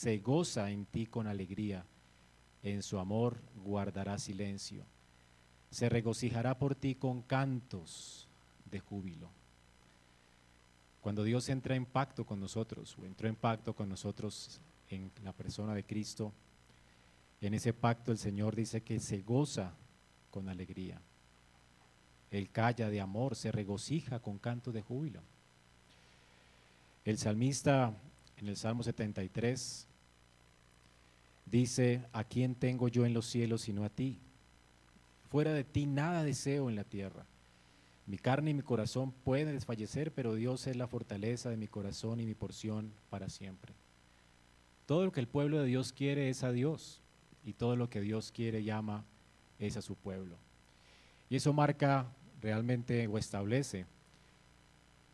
se goza en ti con alegría, en su amor guardará silencio, se regocijará por ti con cantos de júbilo. Cuando Dios entra en pacto con nosotros, o entró en pacto con nosotros en la persona de Cristo, en ese pacto el Señor dice que se goza con alegría. Él calla de amor, se regocija con cantos de júbilo. El salmista en el Salmo 73 dice, ¿a quién tengo yo en los cielos sino a ti? Fuera de ti nada deseo en la tierra. Mi carne y mi corazón pueden desfallecer, pero Dios es la fortaleza de mi corazón y mi porción para siempre. Todo lo que el pueblo de Dios quiere es a Dios y todo lo que Dios quiere llama es a su pueblo. Y eso marca realmente o establece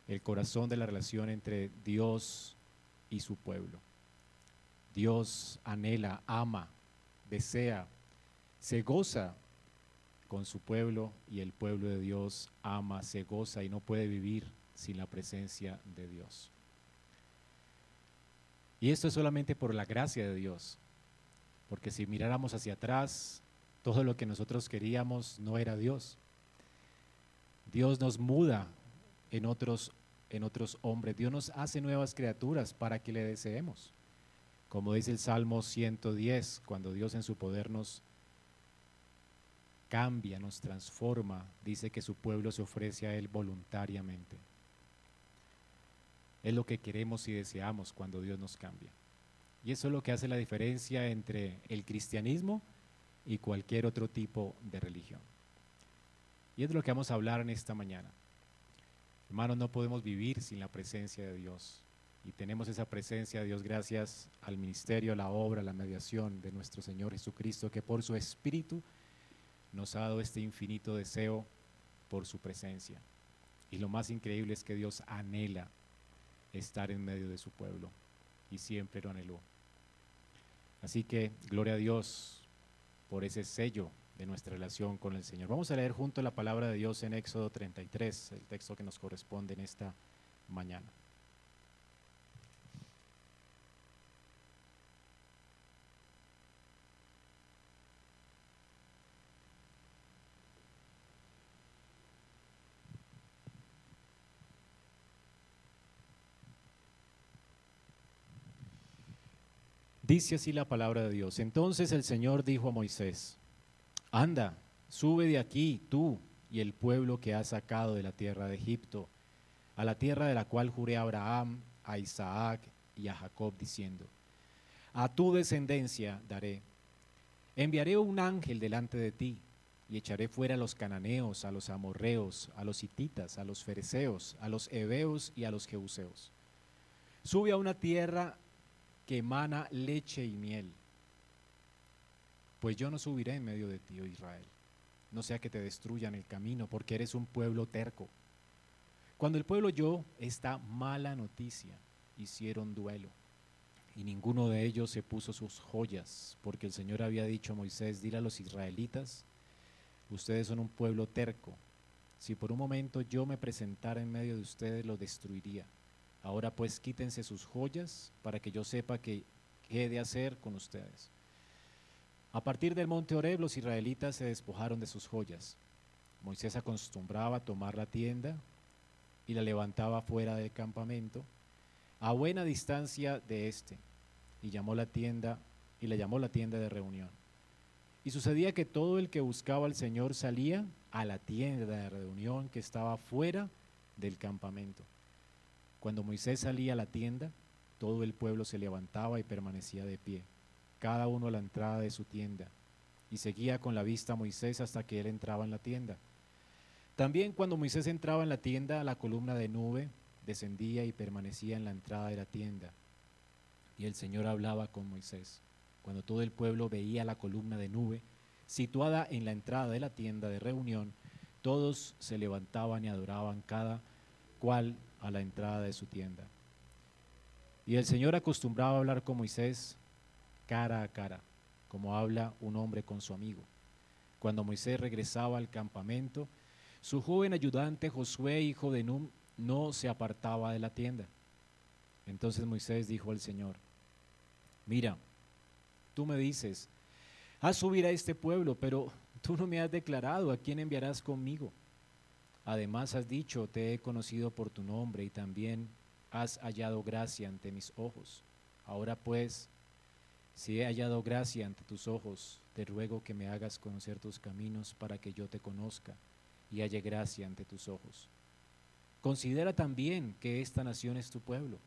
el corazón de la relación entre Dios y su pueblo. Dios anhela, ama, desea, se goza con su pueblo y el pueblo de Dios ama, se goza y no puede vivir sin la presencia de Dios. Y esto es solamente por la gracia de Dios, porque si miráramos hacia atrás, todo lo que nosotros queríamos no era Dios. Dios nos muda en otros, en otros hombres, Dios nos hace nuevas criaturas para que le deseemos. Como dice el Salmo 110, cuando Dios en su poder nos cambia, nos transforma, dice que su pueblo se ofrece a Él voluntariamente. Es lo que queremos y deseamos cuando Dios nos cambia. Y eso es lo que hace la diferencia entre el cristianismo y cualquier otro tipo de religión. Y es de lo que vamos a hablar en esta mañana. Hermanos, no podemos vivir sin la presencia de Dios. Y tenemos esa presencia Dios gracias al ministerio, la obra, la mediación de nuestro Señor Jesucristo, que por su Espíritu nos ha dado este infinito deseo por su presencia. Y lo más increíble es que Dios anhela estar en medio de su pueblo y siempre lo anheló. Así que gloria a Dios por ese sello de nuestra relación con el Señor. Vamos a leer junto la palabra de Dios en Éxodo 33, el texto que nos corresponde en esta mañana. Dice así la palabra de Dios. Entonces el Señor dijo a Moisés, anda, sube de aquí tú y el pueblo que has sacado de la tierra de Egipto, a la tierra de la cual juré a Abraham, a Isaac y a Jacob, diciendo, a tu descendencia daré. Enviaré un ángel delante de ti y echaré fuera a los cananeos, a los amorreos, a los hititas, a los fereceos, a los heveos y a los jebuseos. Sube a una tierra que emana leche y miel. Pues yo no subiré en medio de ti, oh Israel, no sea que te destruyan el camino, porque eres un pueblo terco. Cuando el pueblo oyó esta mala noticia, hicieron duelo, y ninguno de ellos se puso sus joyas, porque el Señor había dicho a Moisés, dile a los israelitas, ustedes son un pueblo terco, si por un momento yo me presentara en medio de ustedes, lo destruiría. Ahora pues quítense sus joyas para que yo sepa qué he de hacer con ustedes. A partir del monte Oreb los israelitas se despojaron de sus joyas. Moisés acostumbraba a tomar la tienda y la levantaba fuera del campamento, a buena distancia de éste, y llamó la tienda y le llamó la tienda de reunión. Y sucedía que todo el que buscaba al Señor salía a la tienda de reunión que estaba fuera del campamento. Cuando Moisés salía a la tienda, todo el pueblo se levantaba y permanecía de pie, cada uno a la entrada de su tienda, y seguía con la vista Moisés hasta que él entraba en la tienda. También cuando Moisés entraba en la tienda, la columna de nube descendía y permanecía en la entrada de la tienda. Y el Señor hablaba con Moisés. Cuando todo el pueblo veía la columna de nube situada en la entrada de la tienda de reunión, todos se levantaban y adoraban cada cual a la entrada de su tienda. Y el Señor acostumbraba a hablar con Moisés cara a cara, como habla un hombre con su amigo. Cuando Moisés regresaba al campamento, su joven ayudante Josué, hijo de Num, no se apartaba de la tienda. Entonces Moisés dijo al Señor, Mira, tú me dices, haz subir a este pueblo, pero tú no me has declarado a quién enviarás conmigo. Además has dicho, te he conocido por tu nombre y también has hallado gracia ante mis ojos. Ahora pues, si he hallado gracia ante tus ojos, te ruego que me hagas conocer tus caminos para que yo te conozca y halle gracia ante tus ojos. Considera también que esta nación es tu pueblo.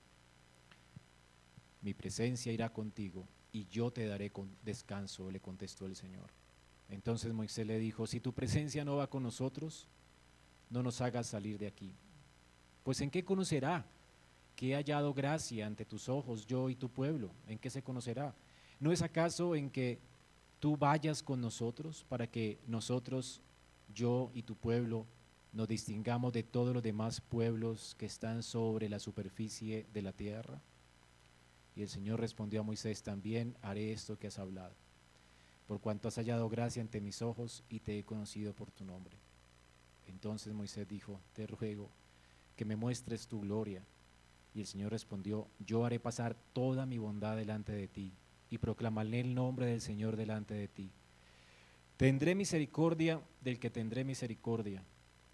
Mi presencia irá contigo y yo te daré con descanso, le contestó el Señor. Entonces Moisés le dijo, si tu presencia no va con nosotros, no nos hagas salir de aquí. Pues en qué conocerá que he hallado gracia ante tus ojos yo y tu pueblo? ¿En qué se conocerá? ¿No es acaso en que tú vayas con nosotros para que nosotros, yo y tu pueblo, nos distingamos de todos los demás pueblos que están sobre la superficie de la tierra? Y el Señor respondió a Moisés, también haré esto que has hablado, por cuanto has hallado gracia ante mis ojos y te he conocido por tu nombre. Entonces Moisés dijo, te ruego que me muestres tu gloria. Y el Señor respondió, yo haré pasar toda mi bondad delante de ti y proclamaré el nombre del Señor delante de ti. Tendré misericordia del que tendré misericordia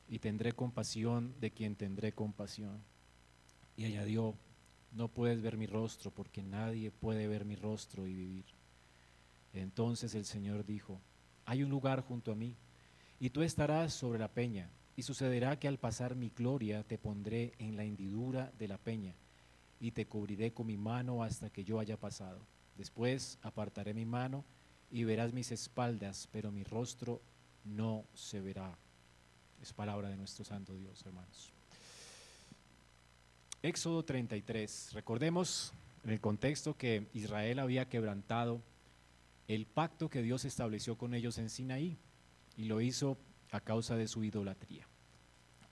y tendré compasión de quien tendré compasión. Y añadió, no puedes ver mi rostro porque nadie puede ver mi rostro y vivir. Entonces el Señor dijo, hay un lugar junto a mí y tú estarás sobre la peña, y sucederá que al pasar mi gloria te pondré en la hendidura de la peña, y te cubriré con mi mano hasta que yo haya pasado. Después apartaré mi mano y verás mis espaldas, pero mi rostro no se verá. Es palabra de nuestro Santo Dios, hermanos. Éxodo 33. Recordemos en el contexto que Israel había quebrantado el pacto que Dios estableció con ellos en Sinaí y lo hizo a causa de su idolatría.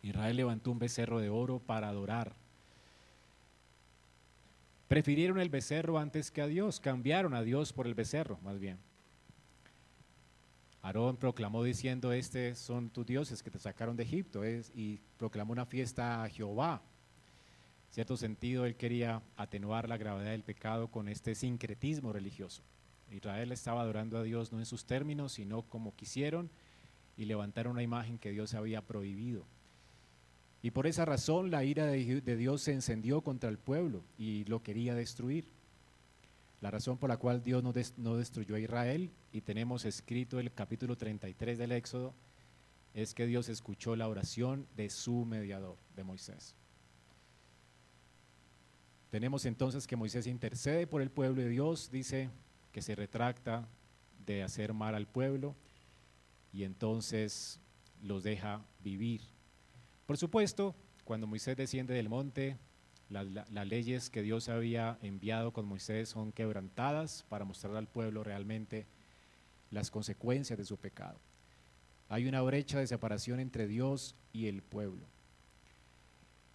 Israel levantó un becerro de oro para adorar. Prefirieron el becerro antes que a Dios, cambiaron a Dios por el becerro, más bien. Aarón proclamó diciendo, este son tus dioses que te sacaron de Egipto, y proclamó una fiesta a Jehová. En cierto sentido, él quería atenuar la gravedad del pecado con este sincretismo religioso. Israel estaba adorando a Dios no en sus términos, sino como quisieron, y levantaron una imagen que Dios había prohibido. Y por esa razón la ira de, Dios se encendió contra el pueblo y lo quería destruir. La razón por la cual Dios no, no destruyó a Israel, y tenemos escrito el capítulo 33 del Éxodo, es que Dios escuchó la oración de su mediador, de Moisés. Tenemos entonces que Moisés intercede por el pueblo de Dios, dice que se retracta de hacer mal al pueblo y entonces los deja vivir. Por supuesto, cuando Moisés desciende del monte, las leyes que Dios había enviado con Moisés son quebrantadas para mostrar al pueblo realmente las consecuencias de su pecado. Hay una brecha de separación entre Dios y el pueblo.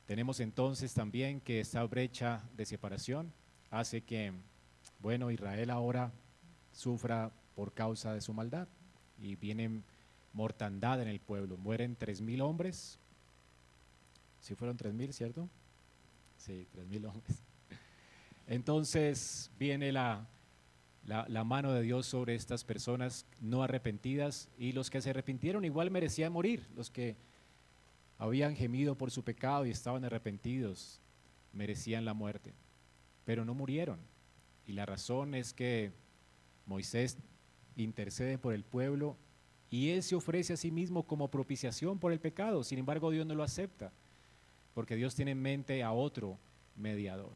Tenemos entonces también que esta brecha de separación hace que, bueno, Israel ahora sufra por causa de su maldad y viene mortandad en el pueblo. Mueren tres mil hombres. Si fueron tres mil, ¿cierto? Sí, tres mil hombres. Entonces viene la, la, mano de Dios sobre estas personas no arrepentidas y los que se arrepintieron igual merecían morir. Los que habían gemido por su pecado y estaban arrepentidos merecían la muerte, pero no murieron. Y la razón es que Moisés intercede por el pueblo y él se ofrece a sí mismo como propiciación por el pecado. Sin embargo, Dios no lo acepta, porque Dios tiene en mente a otro mediador.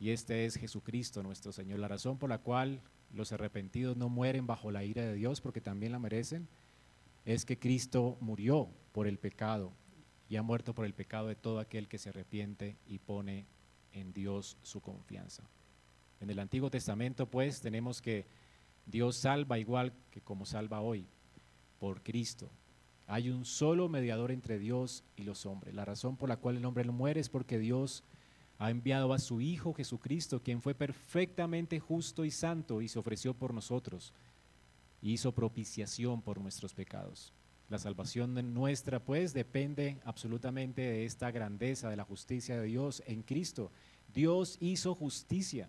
Y este es Jesucristo nuestro Señor. La razón por la cual los arrepentidos no mueren bajo la ira de Dios, porque también la merecen, es que Cristo murió por el pecado y ha muerto por el pecado de todo aquel que se arrepiente y pone en Dios su confianza. En el Antiguo Testamento, pues, tenemos que Dios salva igual que como salva hoy, por Cristo. Hay un solo mediador entre Dios y los hombres. La razón por la cual el hombre muere es porque Dios ha enviado a su Hijo Jesucristo, quien fue perfectamente justo y santo y se ofreció por nosotros. Hizo propiciación por nuestros pecados. La salvación nuestra, pues, depende absolutamente de esta grandeza, de la justicia de Dios en Cristo. Dios hizo justicia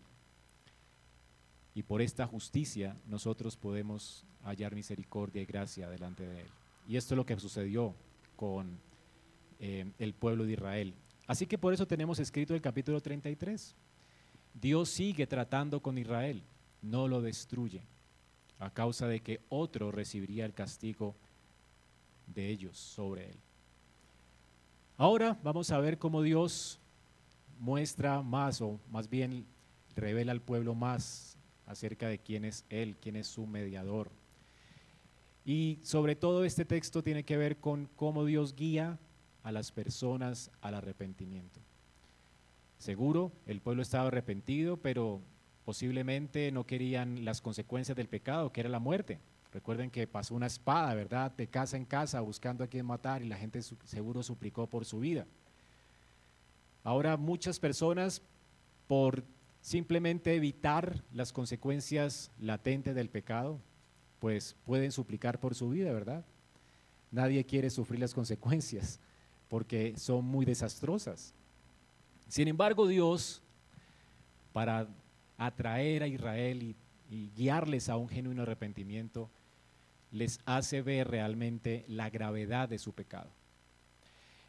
y por esta justicia nosotros podemos hallar misericordia y gracia delante de Él. Y esto es lo que sucedió con eh, el pueblo de Israel. Así que por eso tenemos escrito el capítulo 33. Dios sigue tratando con Israel, no lo destruye, a causa de que otro recibiría el castigo de ellos sobre él. Ahora vamos a ver cómo Dios muestra más, o más bien revela al pueblo más acerca de quién es Él, quién es su mediador. Y sobre todo este texto tiene que ver con cómo Dios guía a las personas al arrepentimiento. Seguro, el pueblo estaba arrepentido, pero posiblemente no querían las consecuencias del pecado, que era la muerte. Recuerden que pasó una espada, ¿verdad? De casa en casa buscando a quien matar y la gente seguro suplicó por su vida. Ahora muchas personas, por simplemente evitar las consecuencias latentes del pecado, pues pueden suplicar por su vida, ¿verdad? Nadie quiere sufrir las consecuencias porque son muy desastrosas. Sin embargo, Dios, para atraer a Israel y, y guiarles a un genuino arrepentimiento, les hace ver realmente la gravedad de su pecado.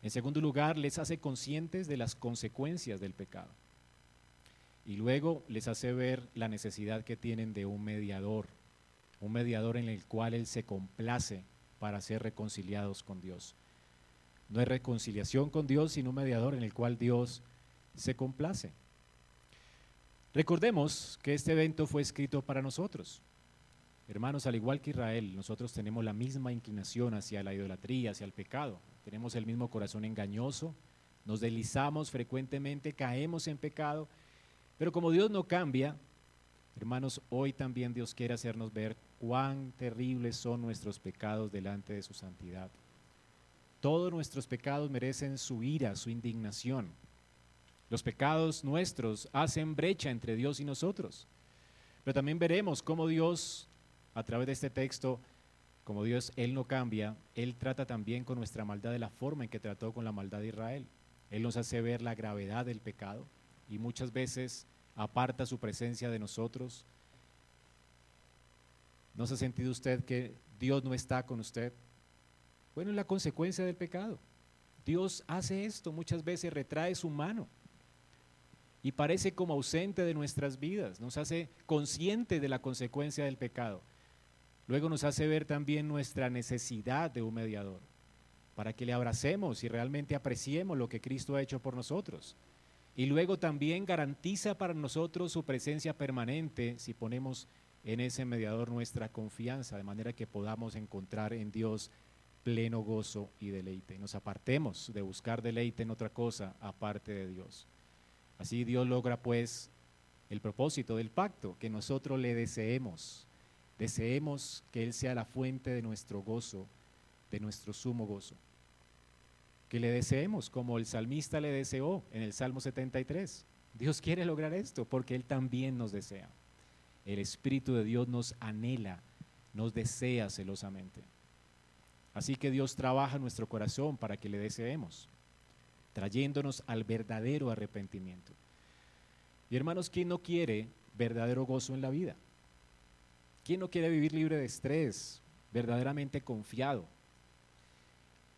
En segundo lugar, les hace conscientes de las consecuencias del pecado. Y luego les hace ver la necesidad que tienen de un mediador, un mediador en el cual Él se complace para ser reconciliados con Dios. No hay reconciliación con Dios, sino un mediador en el cual Dios se complace. Recordemos que este evento fue escrito para nosotros. Hermanos, al igual que Israel, nosotros tenemos la misma inclinación hacia la idolatría, hacia el pecado. Tenemos el mismo corazón engañoso, nos deslizamos frecuentemente, caemos en pecado, pero como Dios no cambia, hermanos, hoy también Dios quiere hacernos ver cuán terribles son nuestros pecados delante de su santidad. Todos nuestros pecados merecen su ira, su indignación. Los pecados nuestros hacen brecha entre Dios y nosotros. Pero también veremos cómo Dios a través de este texto, como Dios, Él no cambia, Él trata también con nuestra maldad de la forma en que trató con la maldad de Israel. Él nos hace ver la gravedad del pecado y muchas veces aparta su presencia de nosotros. ¿No se ha sentido usted que Dios no está con usted? Bueno, es la consecuencia del pecado. Dios hace esto, muchas veces retrae su mano y parece como ausente de nuestras vidas, nos hace consciente de la consecuencia del pecado. Luego nos hace ver también nuestra necesidad de un mediador, para que le abracemos y realmente apreciemos lo que Cristo ha hecho por nosotros. Y luego también garantiza para nosotros su presencia permanente si ponemos en ese mediador nuestra confianza, de manera que podamos encontrar en Dios pleno gozo y deleite. Nos apartemos de buscar deleite en otra cosa aparte de Dios. Así Dios logra pues el propósito del pacto, que nosotros le deseemos Deseemos que Él sea la fuente de nuestro gozo, de nuestro sumo gozo. Que le deseemos como el salmista le deseó en el Salmo 73. Dios quiere lograr esto porque Él también nos desea. El Espíritu de Dios nos anhela, nos desea celosamente. Así que Dios trabaja nuestro corazón para que le deseemos, trayéndonos al verdadero arrepentimiento. Y hermanos, ¿quién no quiere verdadero gozo en la vida? ¿Quién no quiere vivir libre de estrés, verdaderamente confiado?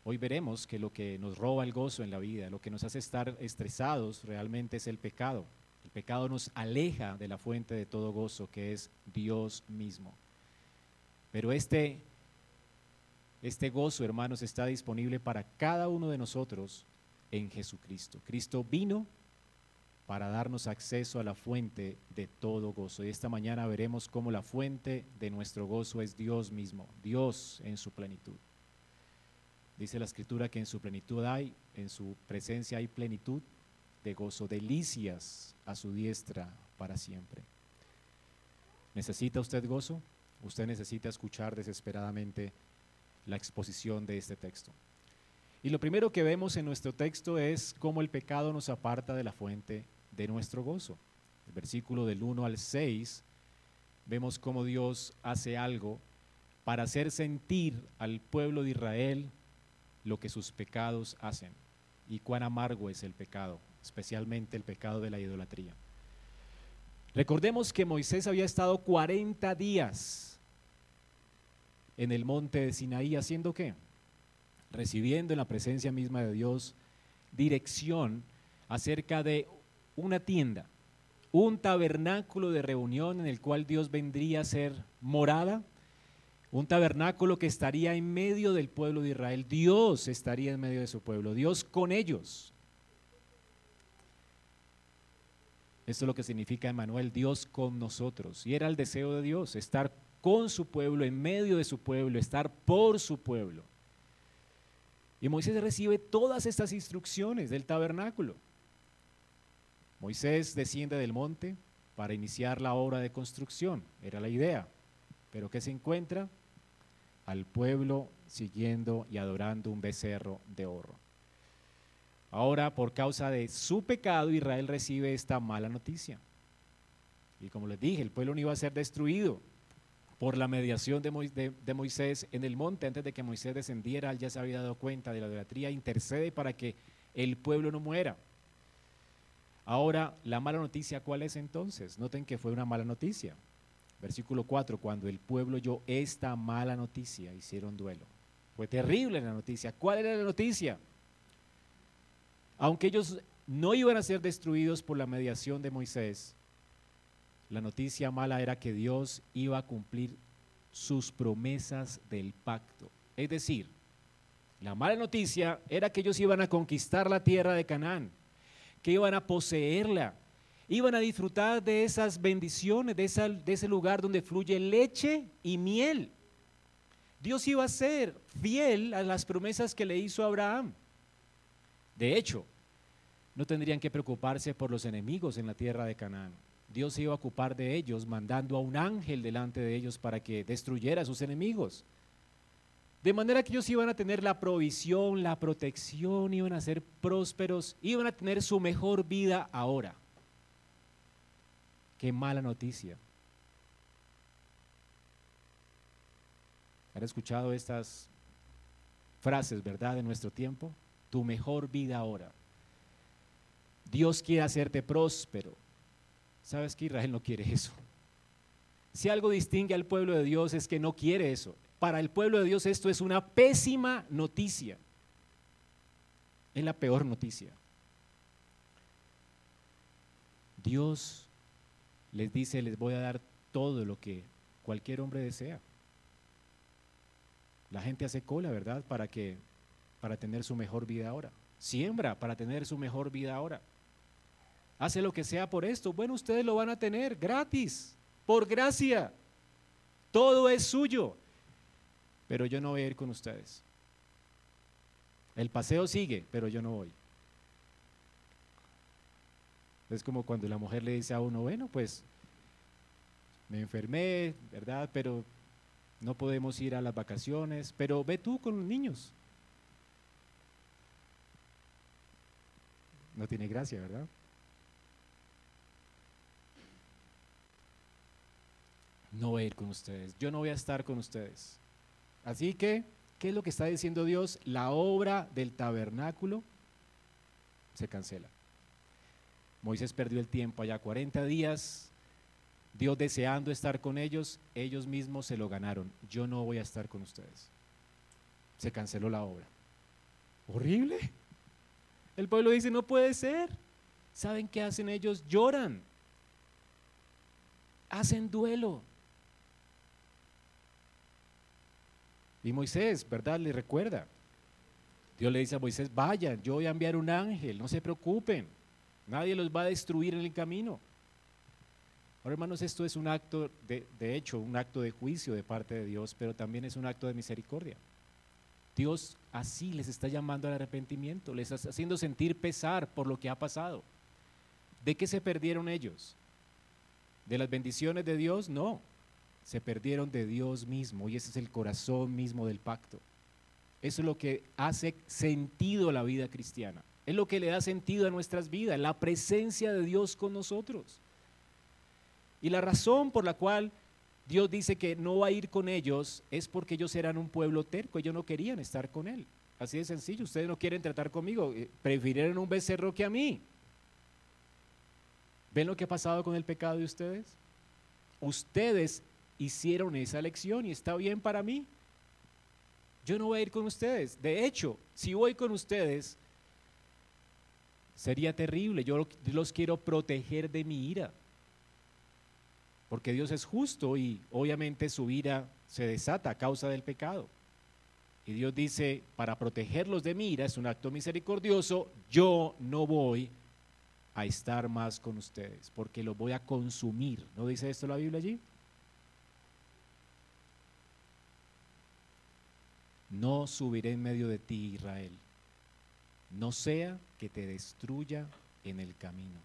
Hoy veremos que lo que nos roba el gozo en la vida, lo que nos hace estar estresados realmente es el pecado. El pecado nos aleja de la fuente de todo gozo, que es Dios mismo. Pero este, este gozo, hermanos, está disponible para cada uno de nosotros en Jesucristo. Cristo vino para darnos acceso a la fuente de todo gozo. Y esta mañana veremos cómo la fuente de nuestro gozo es Dios mismo, Dios en su plenitud. Dice la escritura que en su plenitud hay, en su presencia hay plenitud de gozo, delicias a su diestra para siempre. ¿Necesita usted gozo? Usted necesita escuchar desesperadamente la exposición de este texto. Y lo primero que vemos en nuestro texto es cómo el pecado nos aparta de la fuente de nuestro gozo. El versículo del 1 al 6 vemos cómo Dios hace algo para hacer sentir al pueblo de Israel lo que sus pecados hacen y cuán amargo es el pecado, especialmente el pecado de la idolatría. Recordemos que Moisés había estado 40 días en el monte de Sinaí haciendo qué? Recibiendo en la presencia misma de Dios dirección acerca de una tienda, un tabernáculo de reunión en el cual Dios vendría a ser morada, un tabernáculo que estaría en medio del pueblo de Israel. Dios estaría en medio de su pueblo, Dios con ellos. Esto es lo que significa Emanuel, Dios con nosotros. Y era el deseo de Dios, estar con su pueblo, en medio de su pueblo, estar por su pueblo. Y Moisés recibe todas estas instrucciones del tabernáculo. Moisés desciende del monte para iniciar la obra de construcción, era la idea. Pero ¿qué se encuentra? Al pueblo siguiendo y adorando un becerro de oro. Ahora, por causa de su pecado, Israel recibe esta mala noticia. Y como les dije, el pueblo no iba a ser destruido por la mediación de, Moisés en el monte. Antes de que Moisés descendiera, él ya se había dado cuenta de la idolatría, intercede para que el pueblo no muera. Ahora, la mala noticia, ¿cuál es entonces? Noten que fue una mala noticia. Versículo 4, cuando el pueblo oyó esta mala noticia, hicieron duelo. Fue terrible la noticia. ¿Cuál era la noticia? Aunque ellos no iban a ser destruidos por la mediación de Moisés, la noticia mala era que Dios iba a cumplir sus promesas del pacto. Es decir, la mala noticia era que ellos iban a conquistar la tierra de Canaán, que iban a poseerla, iban a disfrutar de esas bendiciones, de, ese lugar donde fluye leche y miel. Dios iba a ser fiel a las promesas que le hizo a Abraham. De hecho, no tendrían que preocuparse por los enemigos en la tierra de Canaán. Dios se iba a ocupar de ellos, mandando a un ángel delante de ellos para que destruyera a sus enemigos. De manera que ellos iban a tener la provisión, la protección, iban a ser prósperos, iban a tener su mejor vida ahora. Qué mala noticia. ¿Han escuchado estas frases, verdad, de nuestro tiempo? Tu mejor vida ahora. Dios quiere hacerte próspero. ¿Sabes que Israel no quiere eso? Si algo distingue al pueblo de Dios es que no quiere eso. Para el pueblo de Dios esto es una pésima noticia. Es la peor noticia. Dios les dice, les voy a dar todo lo que cualquier hombre desea. La gente hace cola, ¿verdad? Para que para tener su mejor vida ahora. Siembra para tener su mejor vida ahora hace lo que sea por esto. Bueno, ustedes lo van a tener gratis, por gracia. Todo es suyo. Pero yo no voy a ir con ustedes. El paseo sigue, pero yo no voy. Es como cuando la mujer le dice a uno, bueno, pues me enfermé, ¿verdad? Pero no podemos ir a las vacaciones, pero ve tú con los niños. No tiene gracia, ¿verdad? no voy a ir con ustedes, yo no voy a estar con ustedes. Así que, ¿qué es lo que está diciendo Dios? La obra del tabernáculo se cancela. Moisés perdió el tiempo allá 40 días, Dios deseando estar con ellos, ellos mismos se lo ganaron. Yo no voy a estar con ustedes. Se canceló la obra. Horrible. El pueblo dice, no puede ser. ¿Saben qué hacen ellos? Lloran. Hacen duelo. Y Moisés, ¿verdad? Le recuerda. Dios le dice a Moisés, vayan, yo voy a enviar un ángel, no se preocupen, nadie los va a destruir en el camino. Ahora, hermanos, esto es un acto, de, de hecho, un acto de juicio de parte de Dios, pero también es un acto de misericordia. Dios así les está llamando al arrepentimiento, les está haciendo sentir pesar por lo que ha pasado. ¿De qué se perdieron ellos? ¿De las bendiciones de Dios? No, se perdieron de Dios mismo y ese es el corazón mismo del pacto. Eso es lo que hace sentido la vida cristiana. Es lo que le da sentido a nuestras vidas, la presencia de Dios con nosotros. Y la razón por la cual Dios dice que no va a ir con ellos es porque ellos eran un pueblo terco, ellos no querían estar con Él. Así de sencillo, ustedes no quieren tratar conmigo, eh, prefirieron un becerro que a mí. ¿Ven lo que ha pasado con el pecado de ustedes? Ustedes hicieron esa elección y está bien para mí. Yo no voy a ir con ustedes. De hecho, si voy con ustedes, sería terrible. Yo los quiero proteger de mi ira. Porque Dios es justo y obviamente su ira se desata a causa del pecado. Y Dios dice, para protegerlos de mi ira, es un acto misericordioso, yo no voy a estar más con ustedes, porque los voy a consumir. ¿No dice esto la Biblia allí? No subiré en medio de ti, Israel. No sea que te destruya en el camino,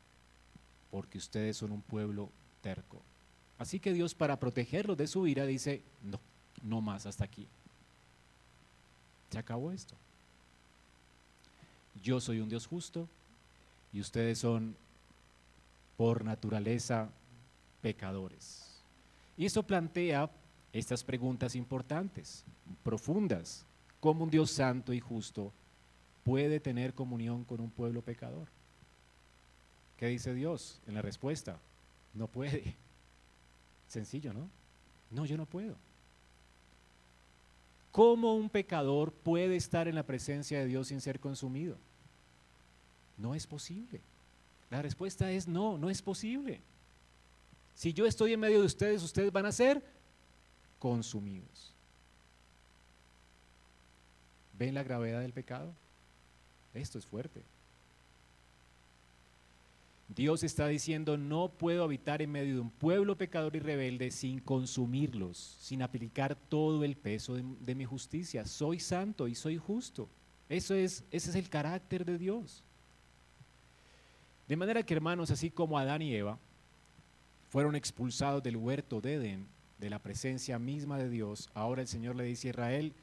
porque ustedes son un pueblo terco. Así que Dios para protegerlos de su ira dice, no, no más hasta aquí. Se acabó esto. Yo soy un Dios justo y ustedes son por naturaleza pecadores. Y eso plantea estas preguntas importantes, profundas. ¿Cómo un Dios santo y justo puede tener comunión con un pueblo pecador? ¿Qué dice Dios en la respuesta? No puede. Sencillo, ¿no? No, yo no puedo. ¿Cómo un pecador puede estar en la presencia de Dios sin ser consumido? No es posible. La respuesta es no, no es posible. Si yo estoy en medio de ustedes, ustedes van a ser consumidos. ¿Ven la gravedad del pecado? Esto es fuerte. Dios está diciendo, no puedo habitar en medio de un pueblo pecador y rebelde sin consumirlos, sin aplicar todo el peso de, mi justicia. Soy santo y soy justo. Eso es, ese es el carácter de Dios. De manera que hermanos, así como Adán y Eva fueron expulsados del huerto de Edén, de la presencia misma de Dios, ahora el Señor le dice a Israel,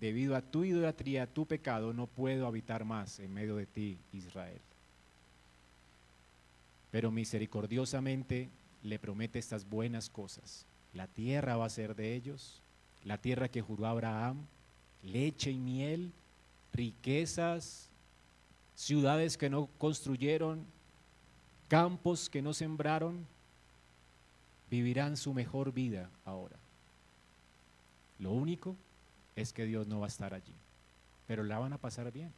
debido a tu idolatría, tu pecado, no puedo habitar más en medio de ti, Israel pero misericordiosamente le promete estas buenas cosas. La tierra va a ser de ellos, la tierra que juró Abraham, leche y miel, riquezas, ciudades que no construyeron, campos que no sembraron, vivirán su mejor vida ahora. Lo único es que Dios no va a estar allí, pero la van a pasar bien.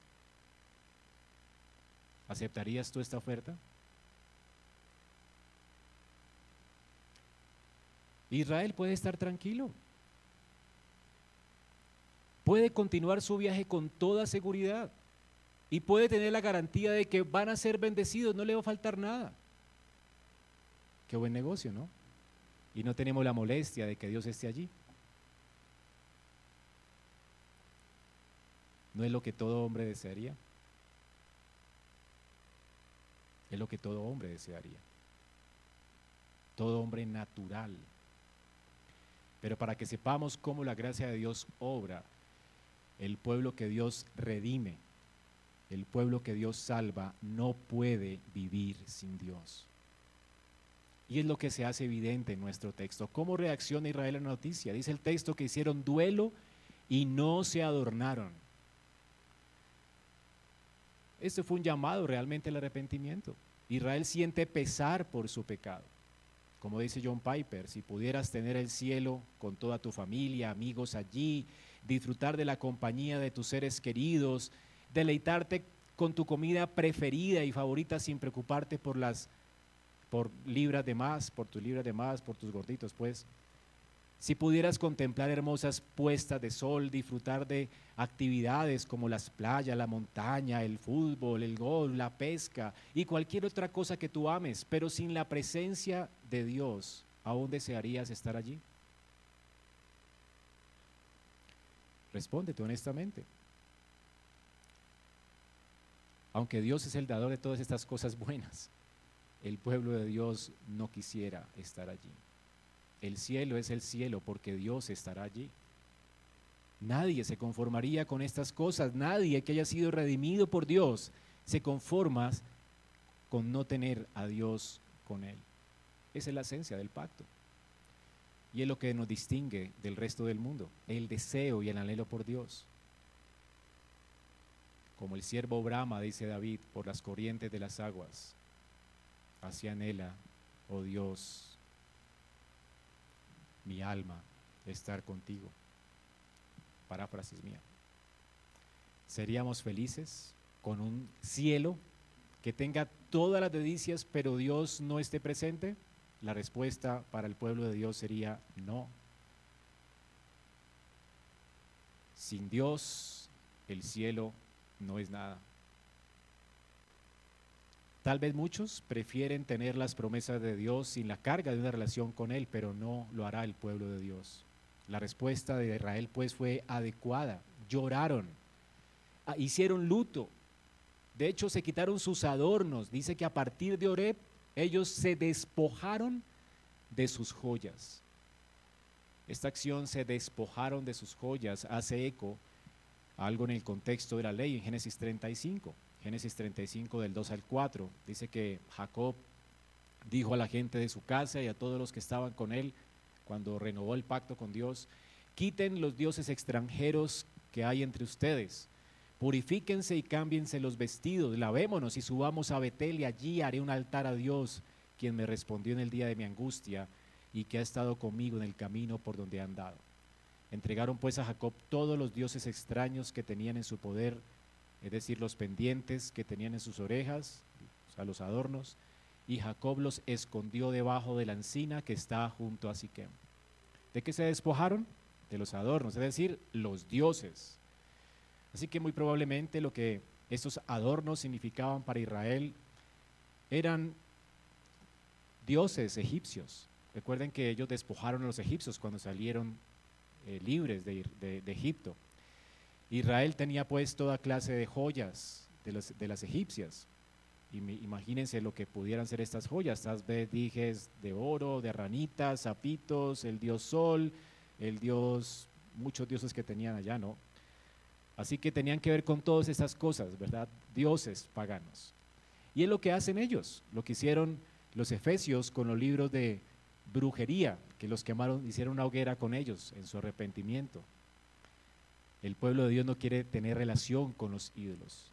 ¿Aceptarías tú esta oferta? Israel puede estar tranquilo. Puede continuar su viaje con toda seguridad y puede tener la garantía de que van a ser bendecidos, no le va a faltar nada. Qué buen negocio, ¿no? Y no tenemos la molestia de que Dios esté allí. ¿No es lo que todo hombre desearía? Es lo que todo hombre desearía. Todo hombre natural pero para que sepamos cómo la gracia de Dios obra, el pueblo que Dios redime, el pueblo que Dios salva, no puede vivir sin Dios. Y es lo que se hace evidente en nuestro texto. ¿Cómo reacciona Israel a la noticia? Dice el texto que hicieron duelo y no se adornaron. Este fue un llamado realmente al arrepentimiento. Israel siente pesar por su pecado. Como dice John Piper, si pudieras tener el cielo con toda tu familia, amigos allí, disfrutar de la compañía de tus seres queridos, deleitarte con tu comida preferida y favorita sin preocuparte por las por libras de más, por tus libras de más, por tus gorditos, pues. Si pudieras contemplar hermosas puestas de sol, disfrutar de actividades como las playas, la montaña, el fútbol, el golf, la pesca y cualquier otra cosa que tú ames, pero sin la presencia de Dios, ¿aún desearías estar allí? Respóndete honestamente. Aunque Dios es el dador de todas estas cosas buenas, el pueblo de Dios no quisiera estar allí. El cielo es el cielo porque Dios estará allí. Nadie se conformaría con estas cosas, nadie que haya sido redimido por Dios se conforma con no tener a Dios con él. Esa es la esencia del pacto. Y es lo que nos distingue del resto del mundo, el deseo y el anhelo por Dios. Como el siervo brama, dice David, por las corrientes de las aguas. así anhela, oh Dios, mi alma, estar contigo. Paráfrasis mía. ¿Seríamos felices con un cielo que tenga todas las delicias, pero Dios no esté presente? La respuesta para el pueblo de Dios sería no. Sin Dios, el cielo no es nada. Tal vez muchos prefieren tener las promesas de Dios sin la carga de una relación con Él, pero no lo hará el pueblo de Dios. La respuesta de Israel pues fue adecuada. Lloraron, ah, hicieron luto. De hecho, se quitaron sus adornos. Dice que a partir de Oreb ellos se despojaron de sus joyas. Esta acción se despojaron de sus joyas hace eco a algo en el contexto de la ley en Génesis 35. Génesis 35 del 2 al 4. Dice que Jacob dijo a la gente de su casa y a todos los que estaban con él cuando renovó el pacto con Dios, quiten los dioses extranjeros que hay entre ustedes, purifíquense y cámbiense los vestidos, lavémonos y subamos a Betel y allí haré un altar a Dios, quien me respondió en el día de mi angustia y que ha estado conmigo en el camino por donde he andado. Entregaron pues a Jacob todos los dioses extraños que tenían en su poder, es decir, los pendientes que tenían en sus orejas, o sea, los adornos, y Jacob los escondió debajo de la encina que está junto a Siquem. ¿De qué se despojaron? De los adornos, es decir, los dioses. Así que muy probablemente lo que estos adornos significaban para Israel eran dioses egipcios. Recuerden que ellos despojaron a los egipcios cuando salieron eh, libres de, de Egipto. Israel tenía pues toda clase de joyas de, las egipcias. Y imagínense lo que pudieran ser estas joyas, estas dijes de oro, de ranitas, zapitos, el dios sol, el dios, muchos dioses que tenían allá, ¿no? Así que tenían que ver con todas estas cosas, ¿verdad? Dioses paganos. Y es lo que hacen ellos, lo que hicieron los efesios con los libros de brujería, que los quemaron, hicieron una hoguera con ellos en su arrepentimiento. El pueblo de Dios no quiere tener relación con los ídolos.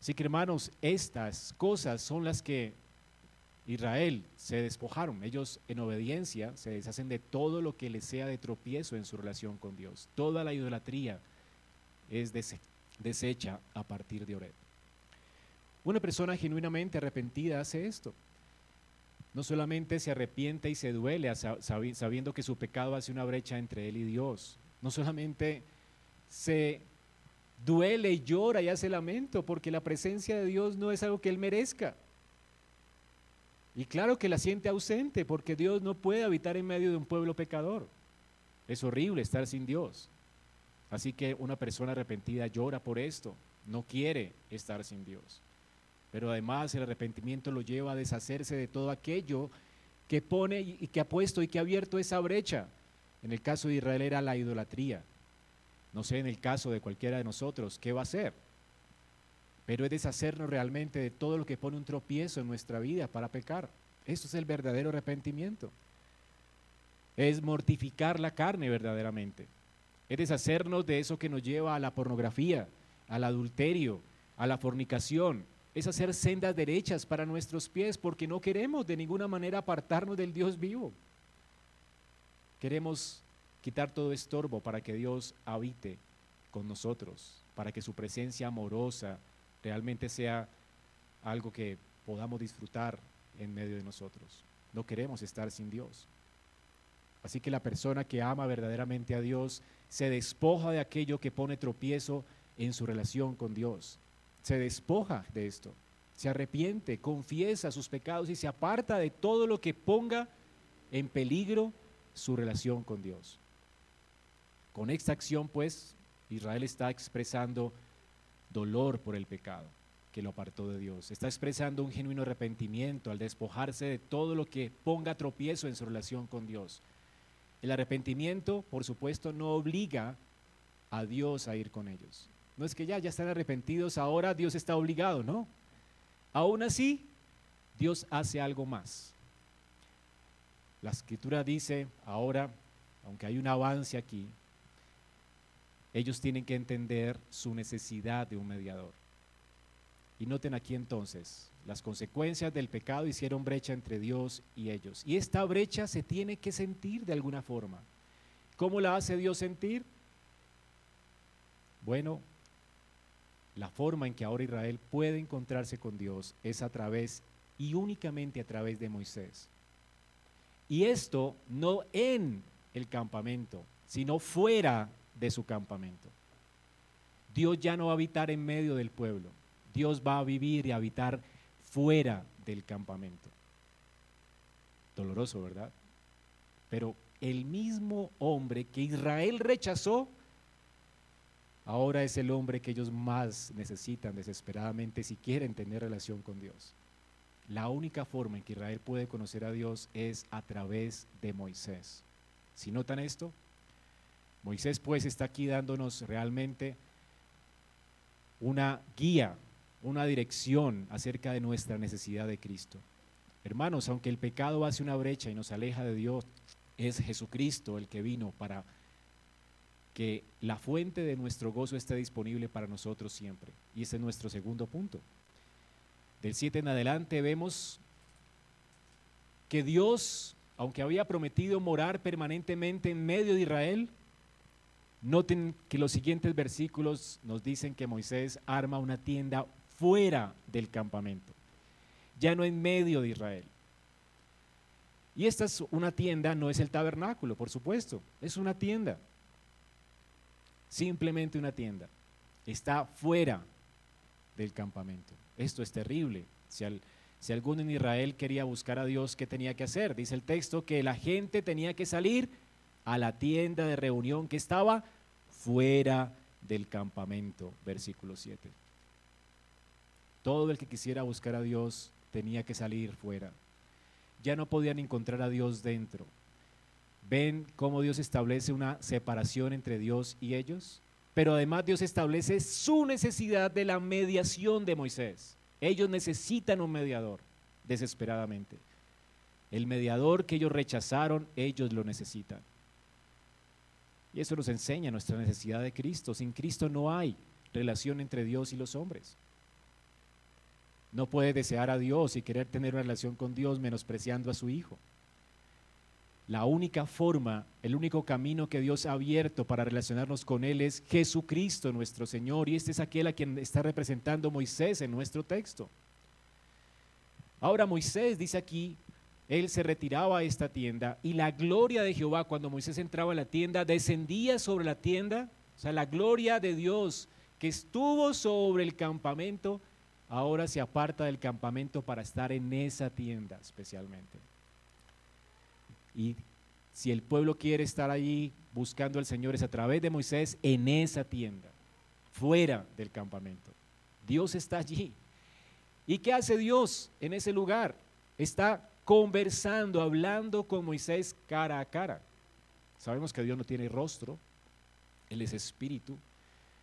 Así que hermanos, estas cosas son las que Israel se despojaron. Ellos en obediencia se deshacen de todo lo que les sea de tropiezo en su relación con Dios. Toda la idolatría es deshecha a partir de Oreb. Una persona genuinamente arrepentida hace esto. No solamente se arrepiente y se duele sabiendo que su pecado hace una brecha entre él y Dios. No solamente se duele, y llora y hace lamento, porque la presencia de Dios no es algo que Él merezca. Y claro que la siente ausente, porque Dios no puede habitar en medio de un pueblo pecador. Es horrible estar sin Dios. Así que una persona arrepentida llora por esto, no quiere estar sin Dios. Pero además el arrepentimiento lo lleva a deshacerse de todo aquello que pone y que ha puesto y que ha abierto esa brecha. En el caso de Israel era la idolatría. No sé en el caso de cualquiera de nosotros, ¿qué va a hacer? Pero es deshacernos realmente de todo lo que pone un tropiezo en nuestra vida para pecar. Eso es el verdadero arrepentimiento. Es mortificar la carne verdaderamente. Es deshacernos de eso que nos lleva a la pornografía, al adulterio, a la fornicación. Es hacer sendas derechas para nuestros pies porque no queremos de ninguna manera apartarnos del Dios vivo. Queremos quitar todo estorbo para que Dios habite con nosotros, para que su presencia amorosa realmente sea algo que podamos disfrutar en medio de nosotros. No queremos estar sin Dios. Así que la persona que ama verdaderamente a Dios se despoja de aquello que pone tropiezo en su relación con Dios. Se despoja de esto. Se arrepiente, confiesa sus pecados y se aparta de todo lo que ponga en peligro su relación con Dios. Con esta acción, pues, Israel está expresando dolor por el pecado que lo apartó de Dios. Está expresando un genuino arrepentimiento al despojarse de todo lo que ponga tropiezo en su relación con Dios. El arrepentimiento, por supuesto, no obliga a Dios a ir con ellos. No es que ya, ya están arrepentidos, ahora Dios está obligado, no. Aún así, Dios hace algo más. La escritura dice ahora, aunque hay un avance aquí, ellos tienen que entender su necesidad de un mediador. Y noten aquí entonces, las consecuencias del pecado hicieron brecha entre Dios y ellos. Y esta brecha se tiene que sentir de alguna forma. ¿Cómo la hace Dios sentir? Bueno, la forma en que ahora Israel puede encontrarse con Dios es a través y únicamente a través de Moisés. Y esto no en el campamento, sino fuera de su campamento. Dios ya no va a habitar en medio del pueblo. Dios va a vivir y habitar fuera del campamento. Doloroso, ¿verdad? Pero el mismo hombre que Israel rechazó, ahora es el hombre que ellos más necesitan desesperadamente si quieren tener relación con Dios. La única forma en que Israel puede conocer a Dios es a través de Moisés. Si notan esto, Moisés pues está aquí dándonos realmente una guía, una dirección acerca de nuestra necesidad de Cristo. Hermanos, aunque el pecado hace una brecha y nos aleja de Dios, es Jesucristo el que vino para que la fuente de nuestro gozo esté disponible para nosotros siempre. Y ese es nuestro segundo punto. Del 7 en adelante vemos que Dios, aunque había prometido morar permanentemente en medio de Israel, noten que los siguientes versículos nos dicen que Moisés arma una tienda fuera del campamento, ya no en medio de Israel. Y esta es una tienda, no es el tabernáculo, por supuesto, es una tienda, simplemente una tienda. Está fuera del campamento. Esto es terrible. Si, si alguno en Israel quería buscar a Dios, ¿qué tenía que hacer? Dice el texto que la gente tenía que salir a la tienda de reunión que estaba fuera del campamento, versículo 7. Todo el que quisiera buscar a Dios tenía que salir fuera. Ya no podían encontrar a Dios dentro. ¿Ven cómo Dios establece una separación entre Dios y ellos? Pero además Dios establece su necesidad de la mediación de Moisés. Ellos necesitan un mediador, desesperadamente. El mediador que ellos rechazaron, ellos lo necesitan. Y eso nos enseña nuestra necesidad de Cristo. Sin Cristo no hay relación entre Dios y los hombres. No puede desear a Dios y querer tener una relación con Dios menospreciando a su Hijo. La única forma, el único camino que Dios ha abierto para relacionarnos con Él es Jesucristo nuestro Señor. Y este es aquel a quien está representando Moisés en nuestro texto. Ahora Moisés dice aquí, él se retiraba a esta tienda y la gloria de Jehová cuando Moisés entraba en la tienda descendía sobre la tienda. O sea, la gloria de Dios que estuvo sobre el campamento, ahora se aparta del campamento para estar en esa tienda especialmente. Y si el pueblo quiere estar allí buscando al Señor es a través de Moisés en esa tienda, fuera del campamento. Dios está allí. ¿Y qué hace Dios en ese lugar? Está conversando, hablando con Moisés cara a cara. Sabemos que Dios no tiene rostro, Él es espíritu.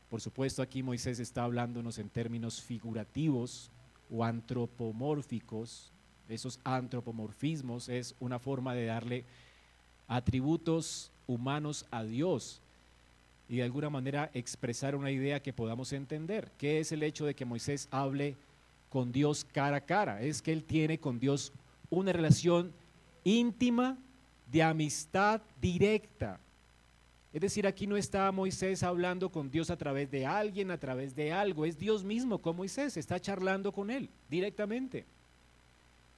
Por supuesto, aquí Moisés está hablándonos en términos figurativos o antropomórficos, esos antropomorfismos es una forma de darle atributos humanos a Dios y de alguna manera expresar una idea que podamos entender. ¿Qué es el hecho de que Moisés hable con Dios cara a cara? Es que él tiene con Dios una relación íntima de amistad directa. Es decir, aquí no está Moisés hablando con Dios a través de alguien, a través de algo. Es Dios mismo con Moisés, está charlando con él directamente.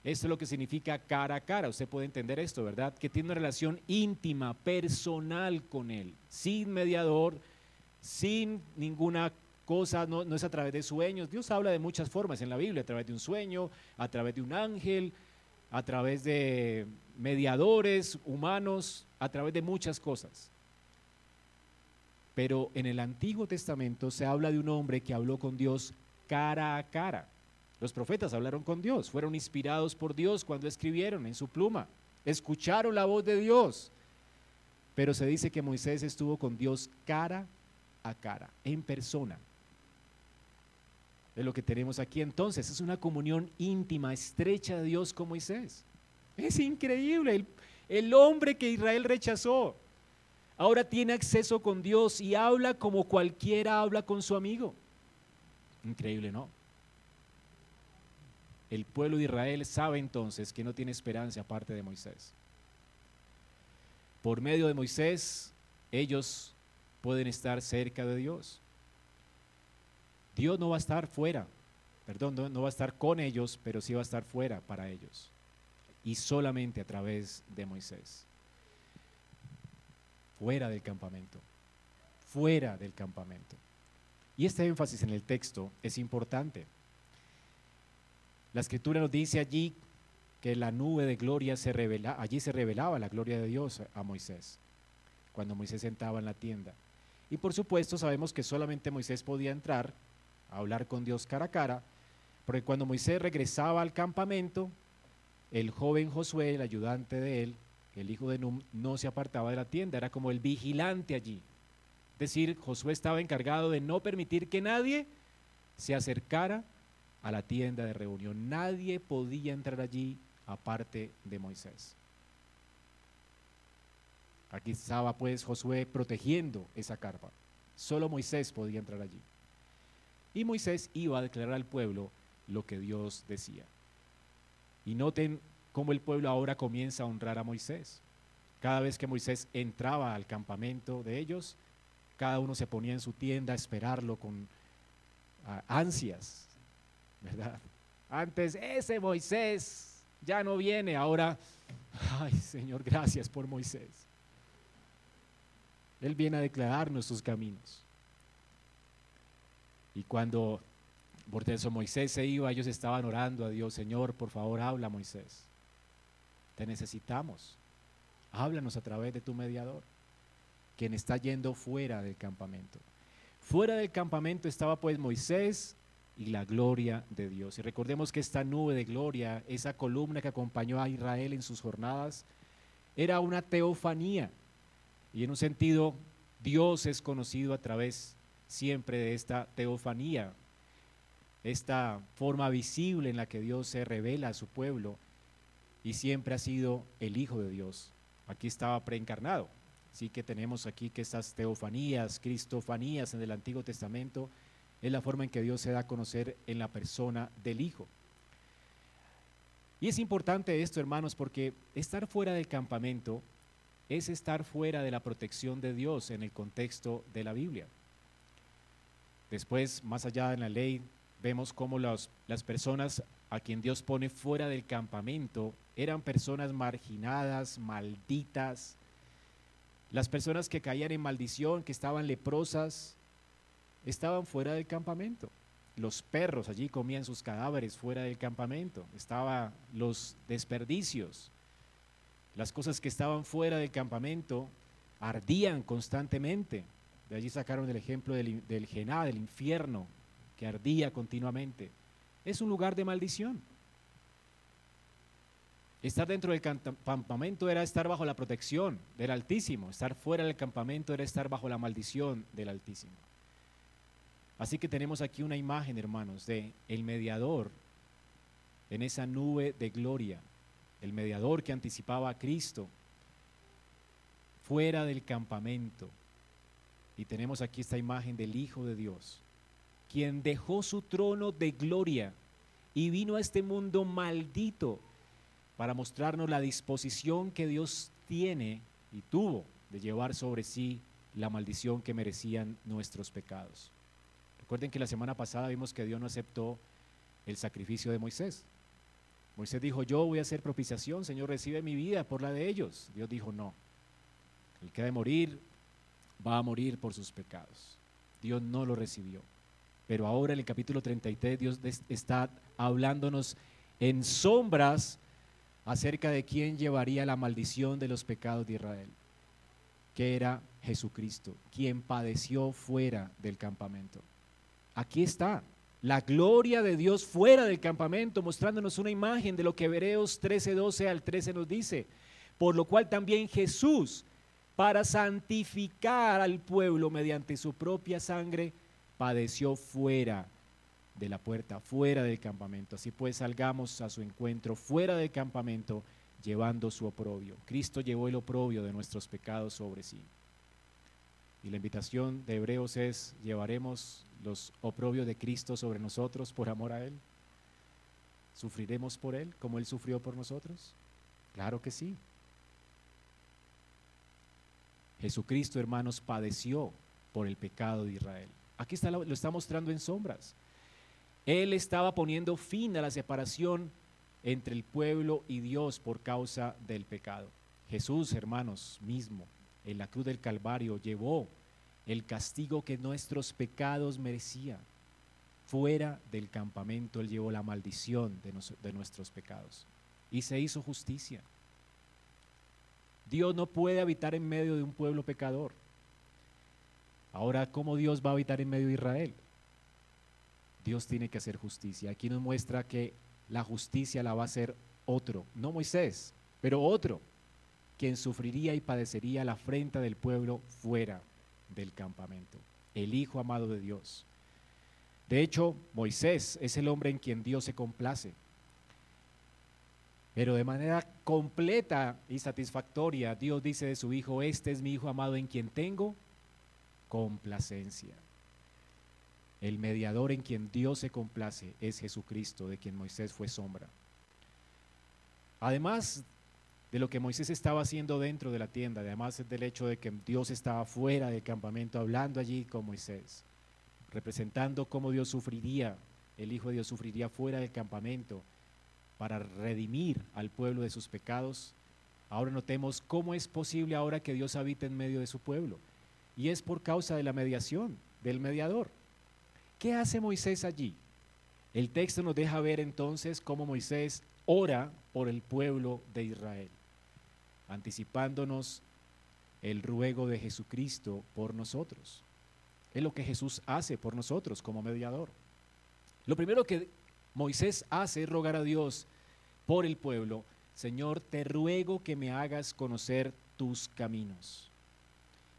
Esto es lo que significa cara a cara. Usted puede entender esto, ¿verdad? Que tiene una relación íntima, personal con Él, sin mediador, sin ninguna cosa, no, es a través de sueños. Dios habla de muchas formas en la Biblia, a través de un sueño, a través de un ángel, a través de mediadores humanos, a través de muchas cosas. Pero en el Antiguo Testamento se habla de un hombre que habló con Dios cara a cara. Los profetas hablaron con Dios, fueron inspirados por Dios cuando escribieron en su pluma, escucharon la voz de Dios. Pero se dice que Moisés estuvo con Dios cara a cara, en persona. Es lo que tenemos aquí entonces, es una comunión íntima, estrecha de Dios con Moisés. Es increíble, el, el hombre que Israel rechazó, ahora tiene acceso con Dios y habla como cualquiera habla con su amigo. Increíble, ¿no? El pueblo de Israel sabe entonces que no tiene esperanza aparte de Moisés. Por medio de Moisés, ellos pueden estar cerca de Dios. Dios no va a estar fuera, perdón, no, va a estar con ellos, pero sí va a estar fuera para ellos. Y solamente a través de Moisés. Fuera del campamento. Fuera del campamento. Y este énfasis en el texto es importante. La escritura nos dice allí que la nube de gloria se revela, allí se revelaba la gloria de Dios a Moisés, cuando Moisés sentaba en la tienda. Y por supuesto sabemos que solamente Moisés podía entrar a hablar con Dios cara a cara, porque cuando Moisés regresaba al campamento, el joven Josué, el ayudante de él, el hijo de Num, no se apartaba de la tienda, era como el vigilante allí. Es decir, Josué estaba encargado de no permitir que nadie se acercara a la tienda de reunión. Nadie podía entrar allí aparte de Moisés. Aquí estaba pues Josué protegiendo esa carpa. Solo Moisés podía entrar allí. Y Moisés iba a declarar al pueblo lo que Dios decía. Y noten cómo el pueblo ahora comienza a honrar a Moisés. Cada vez que Moisés entraba al campamento de ellos, cada uno se ponía en su tienda a esperarlo con ah, ansias, ¿verdad? Antes ese Moisés ya no viene, ahora, ay Señor, gracias por Moisés. Él viene a declarar nuestros caminos. Y cuando por eso Moisés se iba, ellos estaban orando a Dios, Señor, por favor, habla Moisés. Te necesitamos. Háblanos a través de tu mediador quien está yendo fuera del campamento. Fuera del campamento estaba pues Moisés y la gloria de Dios. Y recordemos que esta nube de gloria, esa columna que acompañó a Israel en sus jornadas, era una teofanía. Y en un sentido, Dios es conocido a través siempre de esta teofanía, esta forma visible en la que Dios se revela a su pueblo y siempre ha sido el Hijo de Dios. Aquí estaba preencarnado. Así que tenemos aquí que estas teofanías, cristofanías en el Antiguo Testamento es la forma en que Dios se da a conocer en la persona del Hijo. Y es importante esto, hermanos, porque estar fuera del campamento es estar fuera de la protección de Dios en el contexto de la Biblia. Después, más allá en la ley, vemos cómo las personas a quien Dios pone fuera del campamento eran personas marginadas, malditas, las personas que caían en maldición, que estaban leprosas, estaban fuera del campamento. Los perros allí comían sus cadáveres fuera del campamento. Estaban los desperdicios. Las cosas que estaban fuera del campamento ardían constantemente. De allí sacaron el ejemplo del, Gená, del infierno, que ardía continuamente. Es un lugar de maldición. Estar dentro del campamento era estar bajo la protección del Altísimo. Estar fuera del campamento era estar bajo la maldición del Altísimo. Así que tenemos aquí una imagen, hermanos, de el mediador en esa nube de gloria, el mediador que anticipaba a Cristo fuera del campamento. Y tenemos aquí esta imagen del Hijo de Dios, quien dejó su trono de gloria y vino a este mundo maldito para mostrarnos la disposición que Dios tiene y tuvo de llevar sobre sí la maldición que merecían nuestros pecados. Recuerden que la semana pasada vimos que Dios no aceptó el sacrificio de Moisés. Moisés dijo, yo voy a hacer propiciación, Señor, recibe mi vida por la de ellos. Dios dijo, no. El que ha de morir va a morir por sus pecados. Dios no lo recibió. Pero ahora en el capítulo 33 Dios está hablándonos en sombras acerca de quién llevaría la maldición de los pecados de Israel, que era Jesucristo, quien padeció fuera del campamento. Aquí está, la gloria de Dios fuera del campamento, mostrándonos una imagen de lo que Hebreos 13, 12 al 13 nos dice. Por lo cual también Jesús, para santificar al pueblo mediante su propia sangre, padeció fuera de la puerta, fuera del campamento. Así pues, salgamos a su encuentro fuera del campamento, llevando su oprobio. Cristo llevó el oprobio de nuestros pecados sobre sí. Y la invitación de Hebreos es, llevaremos los oprobios de Cristo sobre nosotros por amor a Él. ¿Sufriremos por Él como Él sufrió por nosotros? Claro que sí. Jesucristo, hermanos, padeció por el pecado de Israel. Aquí está, lo está mostrando en sombras. Él estaba poniendo fin a la separación entre el pueblo y Dios por causa del pecado. Jesús, hermanos, mismo, en la cruz del Calvario, llevó el castigo que nuestros pecados merecían. Fuera del campamento, Él llevó la maldición de, de nuestros pecados y se hizo justicia. Dios no puede habitar en medio de un pueblo pecador. Ahora, ¿cómo Dios va a habitar en medio de Israel? Dios tiene que hacer justicia. Aquí nos muestra que la justicia la va a hacer otro, no Moisés, pero otro, quien sufriría y padecería la afrenta del pueblo fuera del campamento, el Hijo amado de Dios. De hecho, Moisés es el hombre en quien Dios se complace. Pero de manera completa y satisfactoria, Dios dice de su Hijo, este es mi Hijo amado en quien tengo complacencia. El mediador en quien Dios se complace es Jesucristo, de quien Moisés fue sombra. Además de lo que Moisés estaba haciendo dentro de la tienda, además del hecho de que Dios estaba fuera del campamento hablando allí con Moisés, representando cómo Dios sufriría, el Hijo de Dios sufriría fuera del campamento para redimir al pueblo de sus pecados. Ahora notemos cómo es posible ahora que Dios habite en medio de su pueblo. Y es por causa de la mediación del mediador. ¿Qué hace Moisés allí? El texto nos deja ver entonces cómo Moisés ora por el pueblo de Israel, anticipándonos el ruego de Jesucristo por nosotros. Es lo que Jesús hace por nosotros como mediador. Lo primero que Moisés hace rogar a Dios por el pueblo, Señor, te ruego que me hagas conocer tus caminos.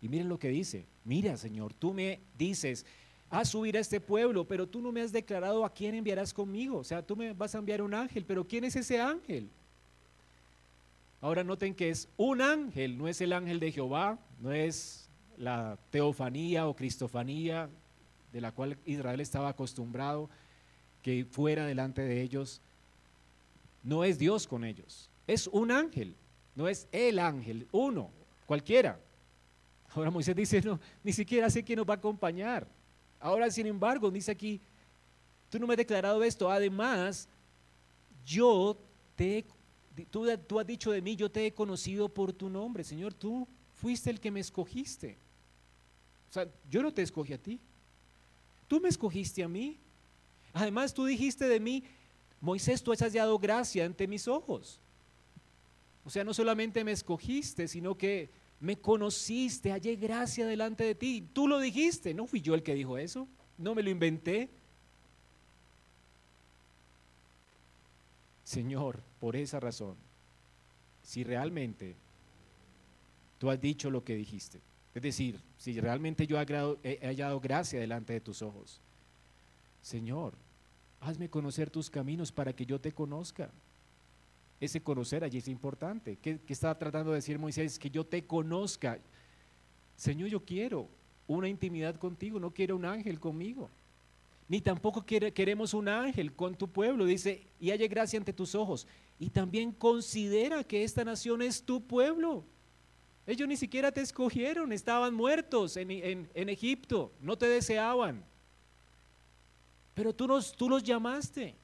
Y miren lo que dice, mira Señor, tú me dices, a subir a este pueblo, pero tú no me has declarado a quién enviarás conmigo. O sea, tú me vas a enviar un ángel, pero ¿quién es ese ángel? Ahora noten que es un ángel, no es el ángel de Jehová, no es la teofanía o cristofanía de la cual Israel estaba acostumbrado que fuera delante de ellos. No es Dios con ellos, es un ángel, no es el ángel, uno, cualquiera. Ahora Moisés dice, no, ni siquiera sé quién nos va a acompañar. Ahora, sin embargo, dice aquí, tú no me has declarado esto. Además, yo te tú, tú has dicho de mí, yo te he conocido por tu nombre. Señor, tú fuiste el que me escogiste. O sea, yo no te escogí a ti. Tú me escogiste a mí. Además, tú dijiste de mí, Moisés, tú has hallado gracia ante mis ojos. O sea, no solamente me escogiste, sino que me conociste, hallé gracia delante de ti. Tú lo dijiste, no fui yo el que dijo eso, no me lo inventé. Señor, por esa razón, si realmente tú has dicho lo que dijiste, es decir, si realmente yo he hallado gracia delante de tus ojos, Señor, hazme conocer tus caminos para que yo te conozca. Ese conocer allí es importante. ¿Qué, estaba tratando de decir Moisés? Que yo te conozca. Señor, yo quiero una intimidad contigo, no quiero un ángel conmigo. Ni tampoco queremos un ángel con tu pueblo. Dice, y haya gracia ante tus ojos. Y también considera que esta nación es tu pueblo. Ellos ni siquiera te escogieron, estaban muertos en Egipto, no te deseaban. Pero tú los, tú los llamaste,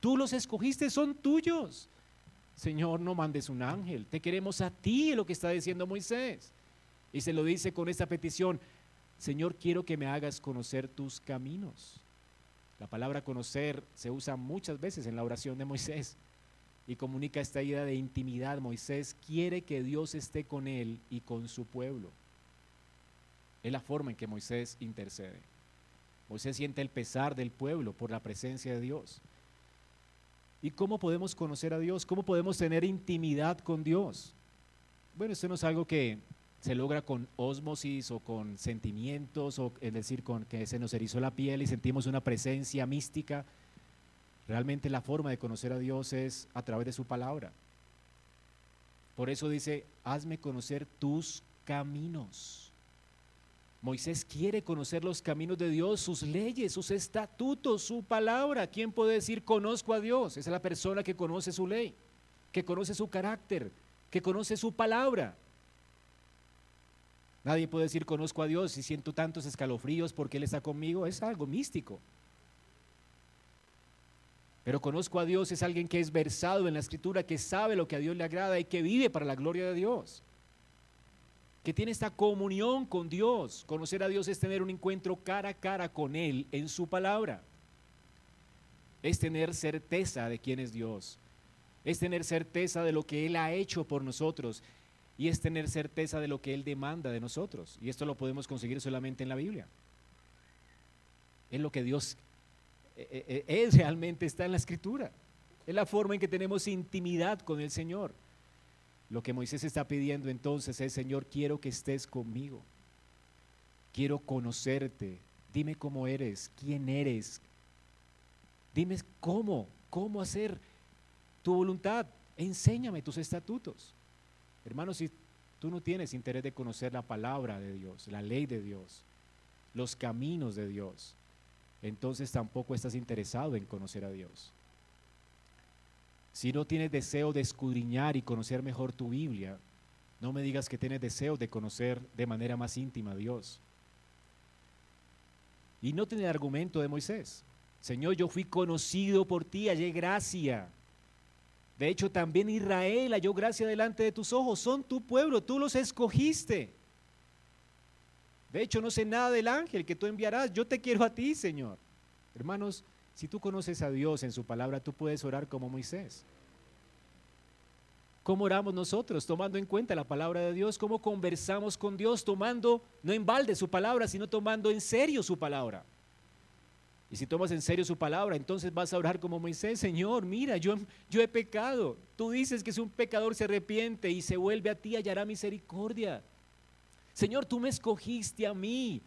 tú los escogiste, son tuyos. Señor, no mandes un ángel, te queremos a ti, lo que está diciendo Moisés. Y se lo dice con esta petición, Señor, quiero que me hagas conocer tus caminos. La palabra conocer se usa muchas veces en la oración de Moisés y comunica esta idea de intimidad. Moisés quiere que Dios esté con él y con su pueblo. Es la forma en que Moisés intercede. Moisés siente el pesar del pueblo por la presencia de Dios. ¿Y cómo podemos conocer a Dios? ¿Cómo podemos tener intimidad con Dios? Bueno, esto no es algo que se logra con ósmosis o con sentimientos, o es decir, con que se nos erizó la piel y sentimos una presencia mística. Realmente la forma de conocer a Dios es a través de su palabra. Por eso dice, hazme conocer tus caminos. Moisés quiere conocer los caminos de Dios, sus leyes, sus estatutos, su palabra. ¿Quién puede decir conozco a Dios? Esa es la persona que conoce su ley, que conoce su carácter, que conoce su palabra. Nadie puede decir conozco a Dios y siento tantos escalofríos porque Él está conmigo. Es algo místico. Pero conozco a Dios es alguien que es versado en la escritura, que sabe lo que a Dios le agrada y que vive para la gloria de Dios que tiene esta comunión con Dios. Conocer a Dios es tener un encuentro cara a cara con Él en su palabra. Es tener certeza de quién es Dios. Es tener certeza de lo que Él ha hecho por nosotros. Y es tener certeza de lo que Él demanda de nosotros. Y esto lo podemos conseguir solamente en la Biblia. Es lo que Dios eh, eh, eh, es realmente está en la escritura. Es la forma en que tenemos intimidad con el Señor. Lo que Moisés está pidiendo entonces es, Señor, quiero que estés conmigo. Quiero conocerte. Dime cómo eres, quién eres. Dime cómo, cómo hacer tu voluntad. Enséñame tus estatutos. Hermanos, si tú no tienes interés de conocer la palabra de Dios, la ley de Dios, los caminos de Dios, entonces tampoco estás interesado en conocer a Dios. Si no tienes deseo de escudriñar y conocer mejor tu Biblia, no me digas que tienes deseo de conocer de manera más íntima a Dios. Y no tiene argumento de Moisés. Señor, yo fui conocido por ti, hallé gracia. De hecho, también Israel halló gracia delante de tus ojos. Son tu pueblo, tú los escogiste. De hecho, no sé nada del ángel que tú enviarás. Yo te quiero a ti, Señor. Hermanos, si tú conoces a Dios en su palabra, tú puedes orar como Moisés. ¿Cómo oramos nosotros? Tomando en cuenta la palabra de Dios. ¿Cómo conversamos con Dios? Tomando, no en balde su palabra, sino tomando en serio su palabra. Y si tomas en serio su palabra, entonces vas a orar como Moisés, Señor, mira, yo, yo he pecado. Tú dices que si un pecador se arrepiente y se vuelve a ti, hallará misericordia. Señor, tú me escogiste a mí.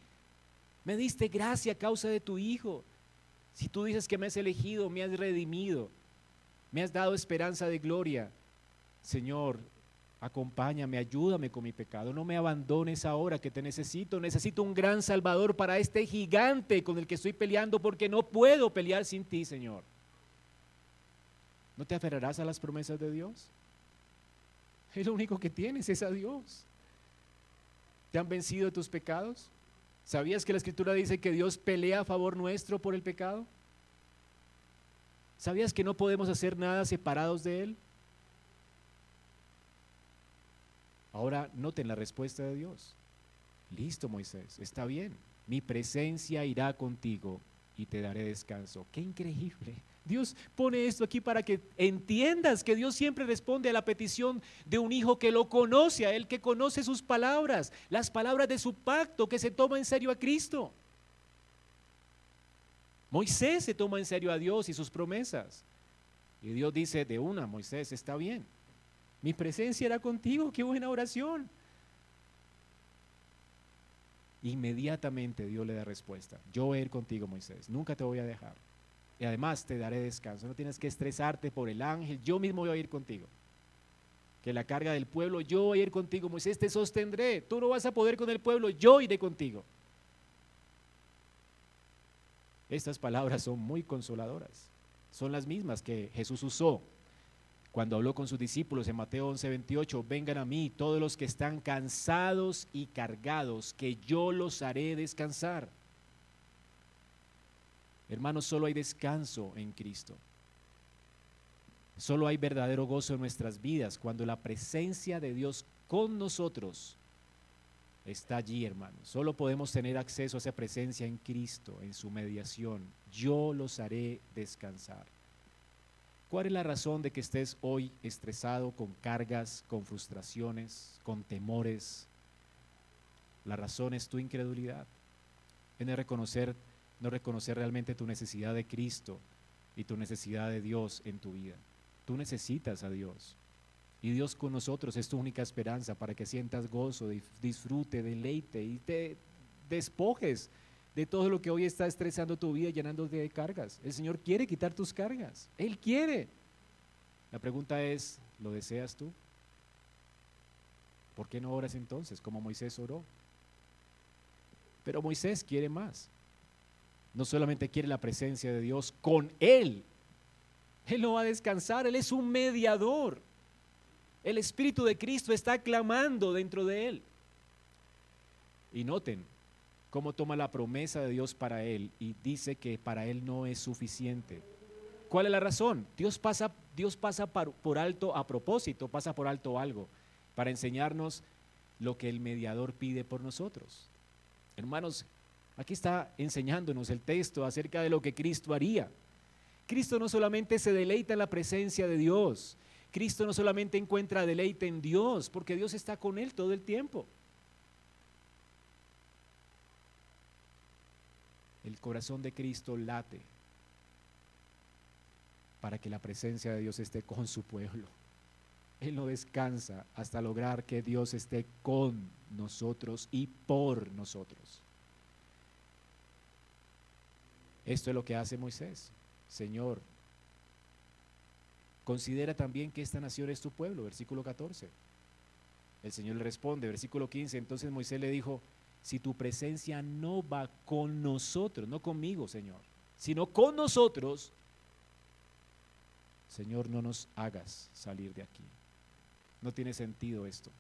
Me diste gracia a causa de tu Hijo. Si tú dices que me has elegido, me has redimido, me has dado esperanza de gloria, Señor, acompáñame, ayúdame con mi pecado, no me abandones ahora que te necesito, necesito un gran salvador para este gigante con el que estoy peleando porque no puedo pelear sin ti, Señor. ¿No te aferrarás a las promesas de Dios? Es lo único que tienes, es a Dios. ¿Te han vencido tus pecados? ¿Sabías que la escritura dice que Dios pelea a favor nuestro por el pecado? ¿Sabías que no podemos hacer nada separados de Él? Ahora noten la respuesta de Dios. Listo, Moisés, está bien. Mi presencia irá contigo y te daré descanso. Qué increíble. Dios pone esto aquí para que entiendas que Dios siempre responde a la petición de un hijo que lo conoce, a él que conoce sus palabras, las palabras de su pacto, que se toma en serio a Cristo. Moisés se toma en serio a Dios y sus promesas. Y Dios dice de una, Moisés, está bien. Mi presencia era contigo, qué buena oración. Inmediatamente Dios le da respuesta. Yo voy a ir contigo, Moisés. Nunca te voy a dejar. Y además te daré descanso. No tienes que estresarte por el ángel. Yo mismo voy a ir contigo. Que la carga del pueblo, yo voy a ir contigo. Moisés, te sostendré. Tú no vas a poder con el pueblo, yo iré contigo. Estas palabras son muy consoladoras. Son las mismas que Jesús usó cuando habló con sus discípulos en Mateo 11, 28, vengan a mí todos los que están cansados y cargados, que yo los haré descansar. Hermanos, solo hay descanso en Cristo. Solo hay verdadero gozo en nuestras vidas cuando la presencia de Dios con nosotros está allí, hermanos. Solo podemos tener acceso a esa presencia en Cristo, en su mediación. Yo los haré descansar. ¿Cuál es la razón de que estés hoy estresado con cargas, con frustraciones, con temores? La razón es tu incredulidad. En reconocer no reconocer realmente tu necesidad de Cristo y tu necesidad de Dios en tu vida. Tú necesitas a Dios. Y Dios con nosotros es tu única esperanza para que sientas gozo, disfrute, deleite y te despojes de todo lo que hoy está estresando tu vida, llenándote de cargas. El Señor quiere quitar tus cargas. Él quiere. La pregunta es, ¿lo deseas tú? ¿Por qué no oras entonces como Moisés oró? Pero Moisés quiere más. No solamente quiere la presencia de Dios con él. Él no va a descansar, Él es un mediador. El Espíritu de Cristo está clamando dentro de Él. Y noten cómo toma la promesa de Dios para Él y dice que para Él no es suficiente. ¿Cuál es la razón? Dios pasa, Dios pasa por alto a propósito, pasa por alto algo, para enseñarnos lo que el mediador pide por nosotros. Hermanos, aquí está enseñándonos el texto acerca de lo que Cristo haría. Cristo no solamente se deleita en la presencia de Dios, Cristo no solamente encuentra deleite en Dios, porque Dios está con él todo el tiempo. El corazón de Cristo late para que la presencia de Dios esté con su pueblo. Él no descansa hasta lograr que Dios esté con nosotros y por nosotros. Esto es lo que hace Moisés. Señor, considera también que esta nación es tu pueblo, versículo 14. El Señor le responde, versículo 15, entonces Moisés le dijo, si tu presencia no va con nosotros, no conmigo, Señor, sino con nosotros, Señor, no nos hagas salir de aquí. No tiene sentido esto.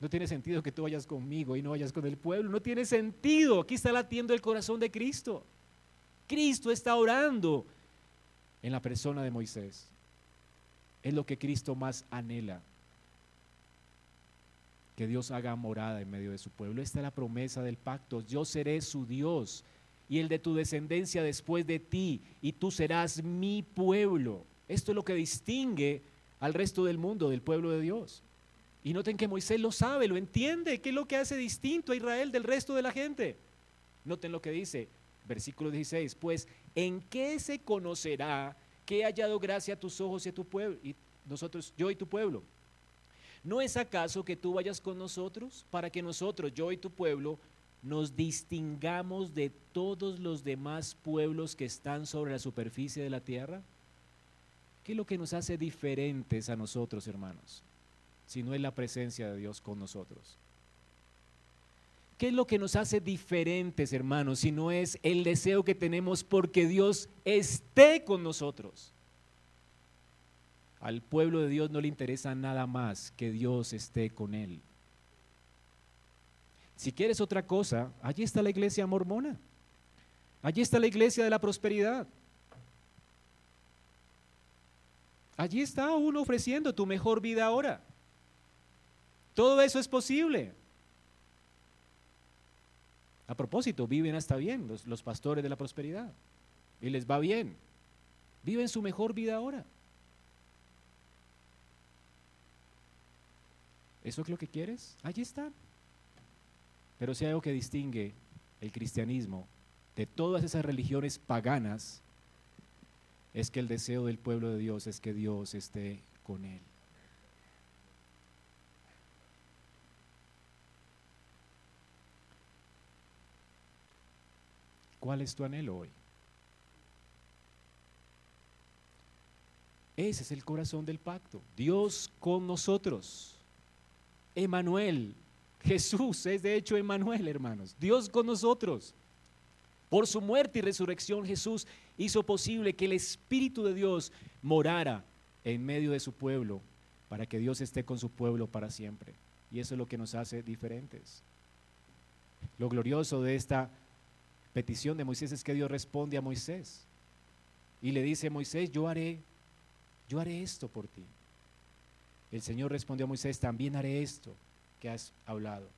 No tiene sentido que tú vayas conmigo y no vayas con el pueblo. No tiene sentido. Aquí está latiendo el corazón de Cristo. Cristo está orando en la persona de Moisés. Es lo que Cristo más anhela. Que Dios haga morada en medio de su pueblo. Esta es la promesa del pacto. Yo seré su Dios y el de tu descendencia después de ti, y tú serás mi pueblo. Esto es lo que distingue al resto del mundo del pueblo de Dios. Y noten que Moisés lo sabe, lo entiende, qué es lo que hace distinto a Israel del resto de la gente. Noten lo que dice, versículo 16, pues ¿en qué se conocerá que he hallado gracia a tus ojos y a tu pueblo? Y nosotros, yo y tu pueblo. ¿No es acaso que tú vayas con nosotros para que nosotros, yo y tu pueblo, nos distingamos de todos los demás pueblos que están sobre la superficie de la tierra? ¿Qué es lo que nos hace diferentes a nosotros, hermanos? Si no es la presencia de Dios con nosotros. ¿Qué es lo que nos hace diferentes, hermanos, si no es el deseo que tenemos porque Dios esté con nosotros? Al pueblo de Dios no le interesa nada más que Dios esté con él. Si quieres otra cosa, allí está la iglesia mormona. Allí está la iglesia de la prosperidad. Allí está uno ofreciendo tu mejor vida ahora. Todo eso es posible. A propósito, viven hasta bien los, pastores de la prosperidad. Y les va bien. Viven su mejor vida ahora. ¿Eso es lo que quieres? Allí está. Pero si hay algo que distingue el cristianismo de todas esas religiones paganas, es que el deseo del pueblo de Dios es que Dios esté con él. ¿Cuál es tu anhelo hoy? Ese es el corazón del pacto. Dios con nosotros. Emanuel. Jesús es de hecho Emanuel, hermanos. Dios con nosotros. Por su muerte y resurrección Jesús hizo posible que el Espíritu de Dios morara en medio de su pueblo para que Dios esté con su pueblo para siempre. Y eso es lo que nos hace diferentes. Lo glorioso de esta petición de Moisés es que Dios responde a Moisés y le dice, Moisés, yo haré, yo haré esto por ti. El Señor respondió a Moisés, también haré esto que has hablado,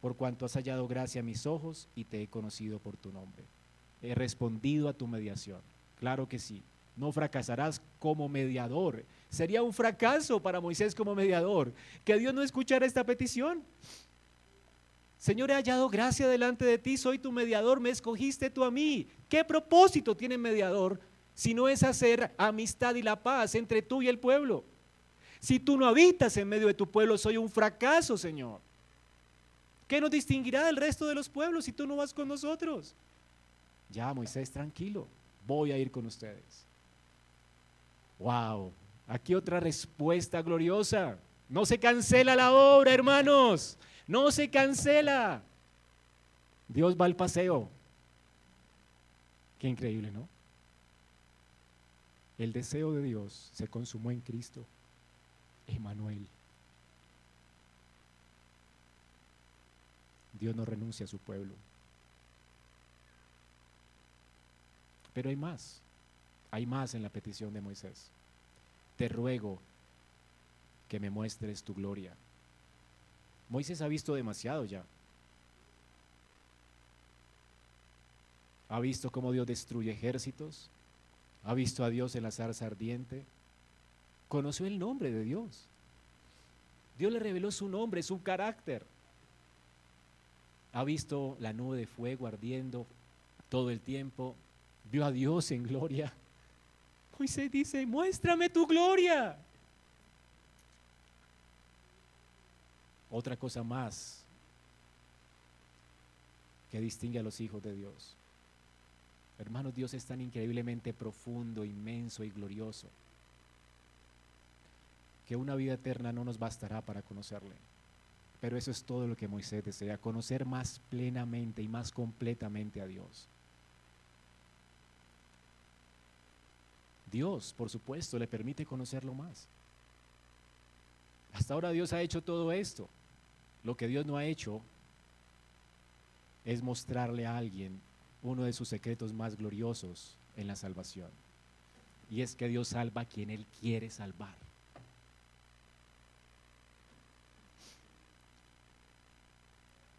por cuanto has hallado gracia a mis ojos y te he conocido por tu nombre. He respondido a tu mediación. Claro que sí. No fracasarás como mediador. Sería un fracaso para Moisés como mediador que Dios no escuchara esta petición. Señor, he hallado gracia delante de ti, soy tu mediador, me escogiste tú a mí. ¿Qué propósito tiene mediador si no es hacer amistad y la paz entre tú y el pueblo? Si tú no habitas en medio de tu pueblo, soy un fracaso, Señor. ¿Qué nos distinguirá del resto de los pueblos si tú no vas con nosotros? Ya, Moisés, tranquilo, voy a ir con ustedes. Wow, aquí otra respuesta gloriosa. No se cancela la obra, hermanos. No se cancela. Dios va al paseo. Qué increíble, ¿no? El deseo de Dios se consumó en Cristo, Emanuel. Dios no renuncia a su pueblo. Pero hay más, hay más en la petición de Moisés. Te ruego que me muestres tu gloria. Moisés ha visto demasiado ya. Ha visto cómo Dios destruye ejércitos. Ha visto a Dios en la zarza ardiente. Conoció el nombre de Dios. Dios le reveló su nombre, su carácter. Ha visto la nube de fuego ardiendo todo el tiempo. Vio a Dios en gloria. Moisés dice, muéstrame tu gloria. Otra cosa más que distingue a los hijos de Dios. Hermanos, Dios es tan increíblemente profundo, inmenso y glorioso que una vida eterna no nos bastará para conocerle. Pero eso es todo lo que Moisés desea, conocer más plenamente y más completamente a Dios. Dios, por supuesto, le permite conocerlo más. Hasta ahora Dios ha hecho todo esto. Lo que Dios no ha hecho es mostrarle a alguien uno de sus secretos más gloriosos en la salvación. Y es que Dios salva a quien Él quiere salvar.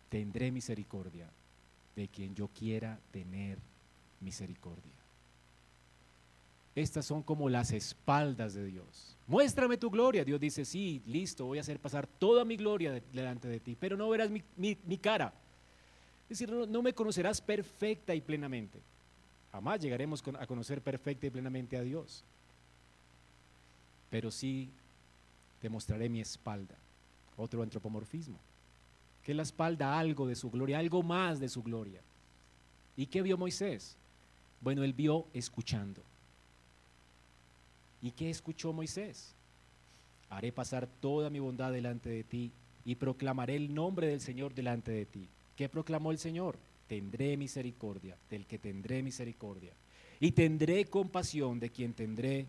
Tendré misericordia de quien yo quiera tener misericordia. Estas son como las espaldas de Dios. Muéstrame tu gloria. Dios dice, sí, listo, voy a hacer pasar toda mi gloria delante de ti, pero no verás mi, cara. Es decir, no, me conocerás perfecta y plenamente. Jamás llegaremos a conocer perfecta y plenamente a Dios. Pero sí te mostraré mi espalda. Otro antropomorfismo. Que la espalda algo de su gloria, algo más de su gloria. ¿Y qué vio Moisés? Bueno, él vio escuchando. ¿Y qué escuchó Moisés? Haré pasar toda mi bondad delante de ti y proclamaré el nombre del Señor delante de ti. ¿Qué proclamó el Señor? Tendré misericordia del que tendré misericordia. Y tendré compasión de quien tendré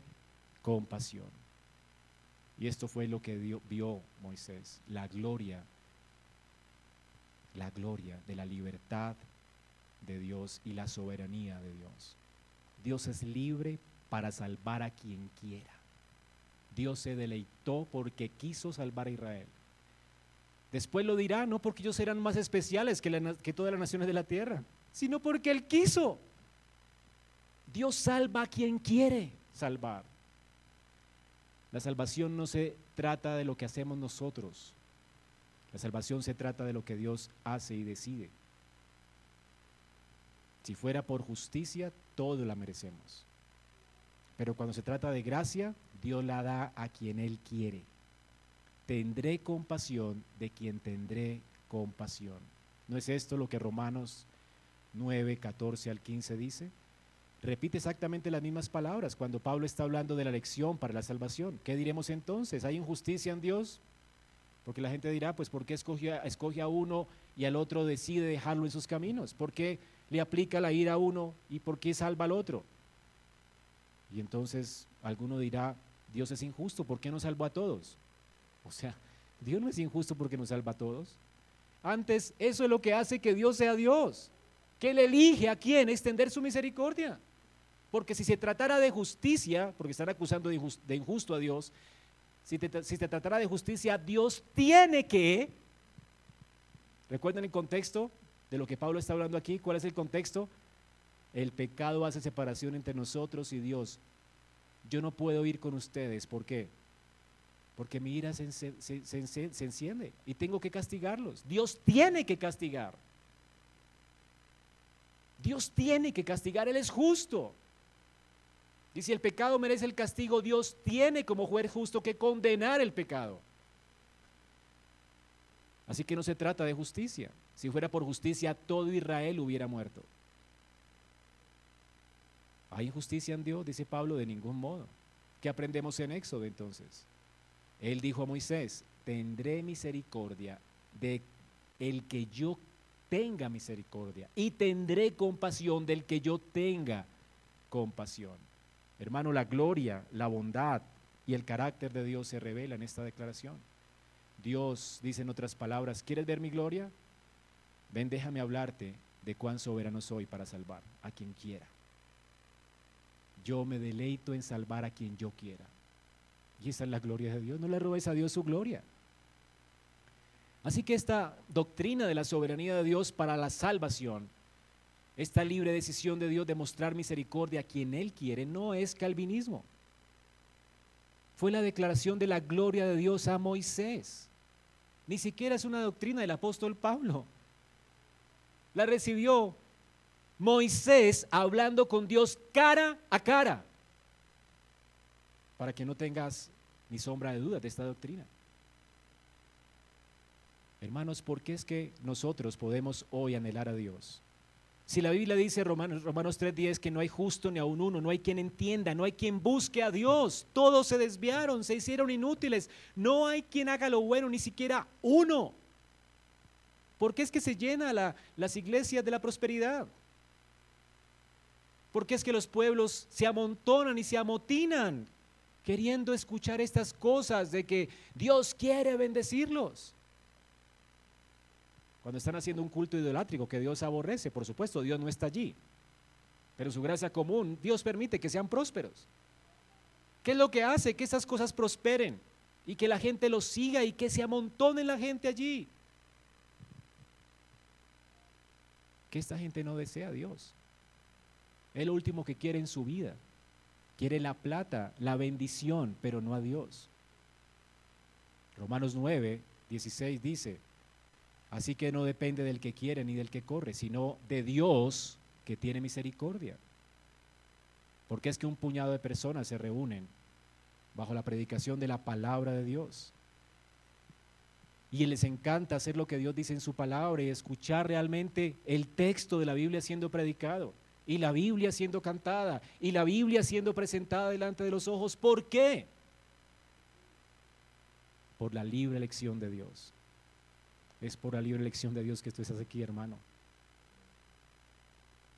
compasión. Y esto fue lo que vio Moisés, la gloria, la gloria de la libertad de Dios y la soberanía de Dios. Dios es libre para salvar a quien quiera. Dios se deleitó porque quiso salvar a Israel. Después lo dirá, no porque ellos eran más especiales que, todas las naciones de la tierra, sino porque Él quiso. Dios salva a quien quiere salvar. La salvación no se trata de lo que hacemos nosotros. La salvación se trata de lo que Dios hace y decide. Si fuera por justicia, todo la merecemos. Pero cuando se trata de gracia, Dios la da a quien Él quiere. Tendré compasión de quien tendré compasión. ¿No es esto lo que Romanos 9, 14 al 15 dice? Repite exactamente las mismas palabras cuando Pablo está hablando de la elección para la salvación. ¿Qué diremos entonces? ¿Hay injusticia en Dios? Porque la gente dirá, pues ¿por qué escoge, escoge a uno y al otro decide dejarlo en sus caminos? ¿Por qué le aplica la ira a uno y por qué salva al otro? Y entonces alguno dirá, Dios es injusto, ¿por qué no salvó a todos? O sea, Dios no es injusto porque nos salva a todos. Antes, eso es lo que hace que Dios sea Dios, que Él elige a quién extender su misericordia. Porque si se tratara de justicia, porque están acusando de injusto a Dios, si, si se tratara de justicia, Dios tiene que, recuerden el contexto de lo que Pablo está hablando aquí, ¿cuál es el contexto? El pecado hace separación entre nosotros y Dios. Yo no puedo ir con ustedes. ¿Por qué? Porque mi ira se, enciende y tengo que castigarlos. Dios tiene que castigar. Dios tiene que castigar. Él es justo. Y si el pecado merece el castigo, Dios tiene como juez justo que condenar el pecado. Así que no se trata de justicia. Si fuera por justicia, todo Israel hubiera muerto. ¿Hay injusticia en Dios? Dice Pablo, de ningún modo. ¿Qué aprendemos en Éxodo entonces? Él dijo a Moisés, tendré misericordia de el que yo tenga misericordia y tendré compasión del que yo tenga compasión. Hermano, la gloria, la bondad y el carácter de Dios se revela en esta declaración. Dios dice en otras palabras, ¿quieres ver mi gloria? Ven, déjame hablarte de cuán soberano soy para salvar a quien quiera. Yo me deleito en salvar a quien yo quiera. Y esa es la gloria de Dios. No le robes a Dios su gloria. Así que esta doctrina de la soberanía de Dios para la salvación, esta libre decisión de Dios de mostrar misericordia a quien Él quiere, no es calvinismo. Fue la declaración de la gloria de Dios a Moisés. Ni siquiera es una doctrina del apóstol Pablo. La recibió Moisés hablando con Dios cara a cara. Para que no tengas ni sombra de duda de esta doctrina. Hermanos, ¿por qué es que nosotros podemos hoy anhelar a Dios? Si la Biblia dice Romanos, Romanos 3:10 que no hay justo ni aun uno, no hay quien entienda, no hay quien busque a Dios, todos se desviaron, se hicieron inútiles, no hay quien haga lo bueno, ni siquiera uno. ¿Por qué es que se llena las iglesias de la prosperidad? ¿Por qué es que los pueblos se amontonan y se amotinan queriendo escuchar estas cosas de que Dios quiere bendecirlos? Cuando están haciendo un culto idolátrico que Dios aborrece, por supuesto, Dios no está allí. Pero su gracia común, Dios permite que sean prósperos. ¿Qué es lo que hace que esas cosas prosperen y que la gente los siga y que se amontone la gente allí? Que esta gente no desea a Dios. Es lo último que quiere en su vida. Quiere la plata, la bendición, pero no a Dios. Romanos 9, 16 dice, Así que no depende del que quiere ni del que corre, sino de Dios que tiene misericordia. Porque es que un puñado de personas se reúnen bajo la predicación de la palabra de Dios. Y les encanta hacer lo que Dios dice en su palabra y escuchar realmente el texto de la Biblia siendo predicado y la Biblia siendo cantada y la Biblia siendo presentada delante de los ojos. ¿Por qué? Por la libre elección de Dios. Es por la libre elección de Dios que tú estás aquí, hermano.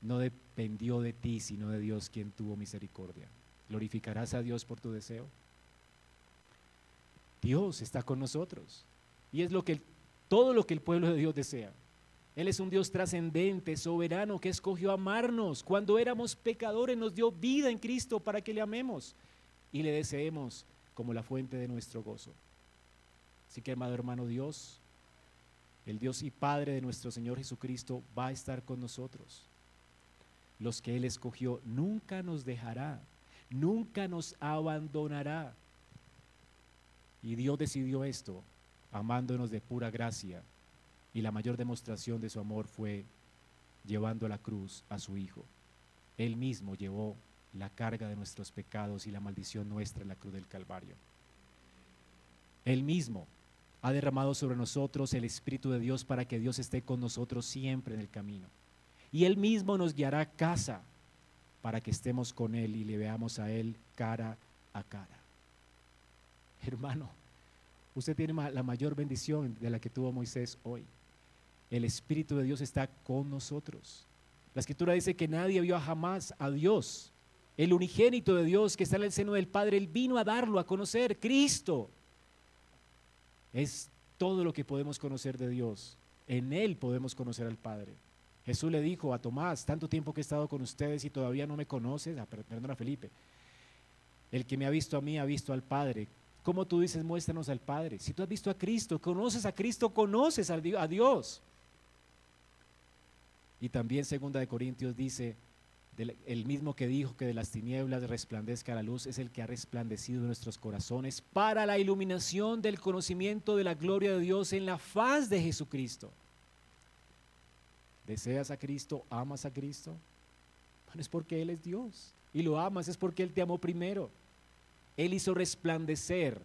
No dependió de ti, sino de Dios quien tuvo misericordia. ¿Glorificarás a Dios por tu deseo? Dios está con nosotros. Y es lo que todo lo que el pueblo de Dios desea. Él es un Dios trascendente, soberano, que escogió amarnos. Cuando éramos pecadores nos dio vida en Cristo para que le amemos y le deseemos como la fuente de nuestro gozo. Así que, amado hermano Dios, el Dios y Padre de nuestro Señor Jesucristo va a estar con nosotros. Los que Él escogió nunca nos dejará, nunca nos abandonará. Y Dios decidió esto, amándonos de pura gracia. Y la mayor demostración de su amor fue llevando a la cruz a su Hijo. Él mismo llevó la carga de nuestros pecados y la maldición nuestra en la cruz del Calvario. Él mismo ha derramado sobre nosotros el Espíritu de Dios para que Dios esté con nosotros siempre en el camino. Y Él mismo nos guiará a casa para que estemos con Él y le veamos a Él cara a cara. Hermano, usted tiene la mayor bendición de la que tuvo Moisés hoy. El Espíritu de Dios está con nosotros. La Escritura dice que nadie vio jamás a Dios. El unigénito de Dios que está en el seno del Padre, Él vino a darlo a conocer, Cristo. Es todo lo que podemos conocer de Dios. En Él podemos conocer al Padre. Jesús le dijo a Tomás, tanto tiempo que he estado con ustedes y todavía no me conoces, ah, perdón a Felipe, el que me ha visto a mí ha visto al Padre. ¿Cómo tú dices, muéstranos al Padre? Si tú has visto a Cristo, conoces a Cristo, conoces a Dios. Y también segunda de Corintios dice, el mismo que dijo que de las tinieblas resplandezca la luz, es el que ha resplandecido nuestros corazones para la iluminación del conocimiento de la gloria de Dios en la faz de Jesucristo. ¿Deseas a Cristo? ¿Amas a Cristo? Bueno, es porque Él es Dios. Y lo amas es porque Él te amó primero. Él hizo resplandecer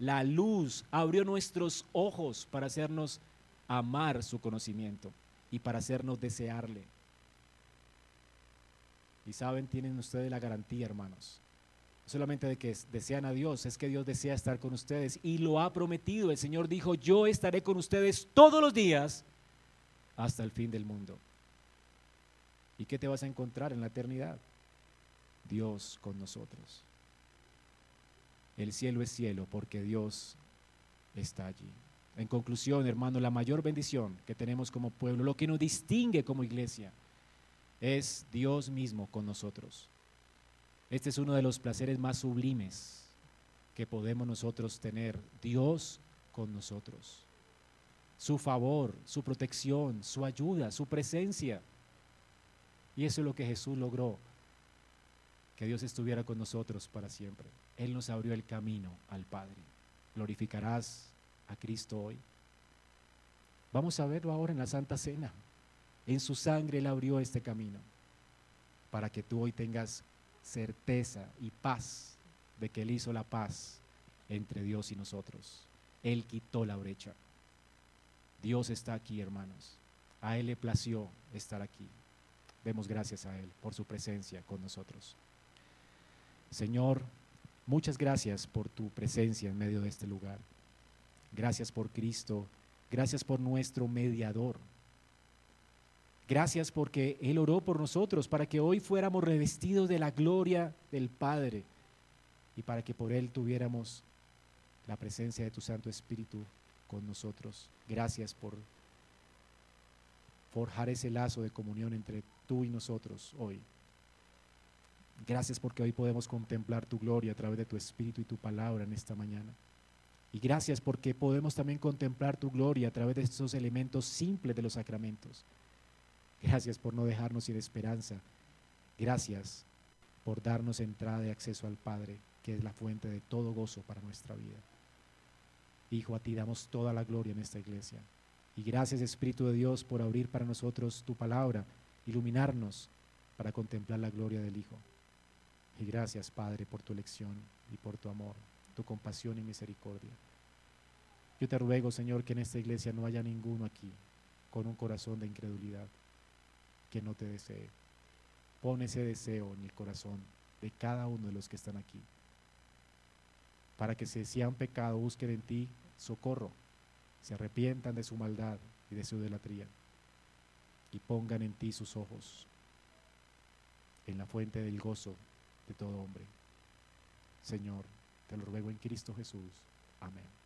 la luz, abrió nuestros ojos para hacernos amar su conocimiento y para hacernos desearle. Y saben, tienen ustedes la garantía, hermanos. No solamente de que desean a Dios, es que Dios desea estar con ustedes y lo ha prometido. El Señor dijo, yo estaré con ustedes todos los días hasta el fin del mundo. ¿Y qué te vas a encontrar en la eternidad? Dios con nosotros. El cielo es cielo porque Dios está allí. En conclusión, hermano, la mayor bendición que tenemos como pueblo, lo que nos distingue como iglesia, es Dios mismo con nosotros. Este es uno de los placeres más sublimes que podemos nosotros tener, Dios con nosotros. Su favor, su protección, su ayuda, su presencia. Y eso es lo que Jesús logró, que Dios estuviera con nosotros para siempre. Él nos abrió el camino al Padre. Glorificarás a Cristo hoy. Vamos a verlo ahora en la Santa Cena. En su sangre Él abrió este camino para que tú hoy tengas certeza y paz de que Él hizo la paz entre Dios y nosotros. Él quitó la brecha. Dios está aquí, hermanos. A Él le plació estar aquí. Demos gracias a Él por su presencia con nosotros. Señor, muchas gracias por tu presencia en medio de este lugar. Gracias por Cristo. Gracias por nuestro mediador. Gracias porque Él oró por nosotros para que hoy fuéramos revestidos de la gloria del Padre y para que por Él tuviéramos la presencia de tu Santo Espíritu con nosotros. Gracias por forjar ese lazo de comunión entre tú y nosotros hoy. Gracias porque hoy podemos contemplar tu gloria a través de tu Espíritu y tu palabra en esta mañana. Y gracias porque podemos también contemplar tu gloria a través de estos elementos simples de los sacramentos. Gracias por no dejarnos sin esperanza. Gracias por darnos entrada y acceso al Padre, que es la fuente de todo gozo para nuestra vida. Hijo, a ti damos toda la gloria en esta iglesia. Y gracias Espíritu de Dios por abrir para nosotros tu palabra, iluminarnos para contemplar la gloria del Hijo. Y gracias Padre por tu elección y por tu amor, tu compasión y misericordia. Yo te ruego, Señor, que en esta iglesia no haya ninguno aquí con un corazón de incredulidad que no te desee. Pon ese deseo en el corazón de cada uno de los que están aquí. Para que si sean pecado, busquen en ti socorro, se arrepientan de su maldad y de su idolatría y pongan en ti sus ojos, en la fuente del gozo de todo hombre. Señor, te lo ruego en Cristo Jesús. Amén.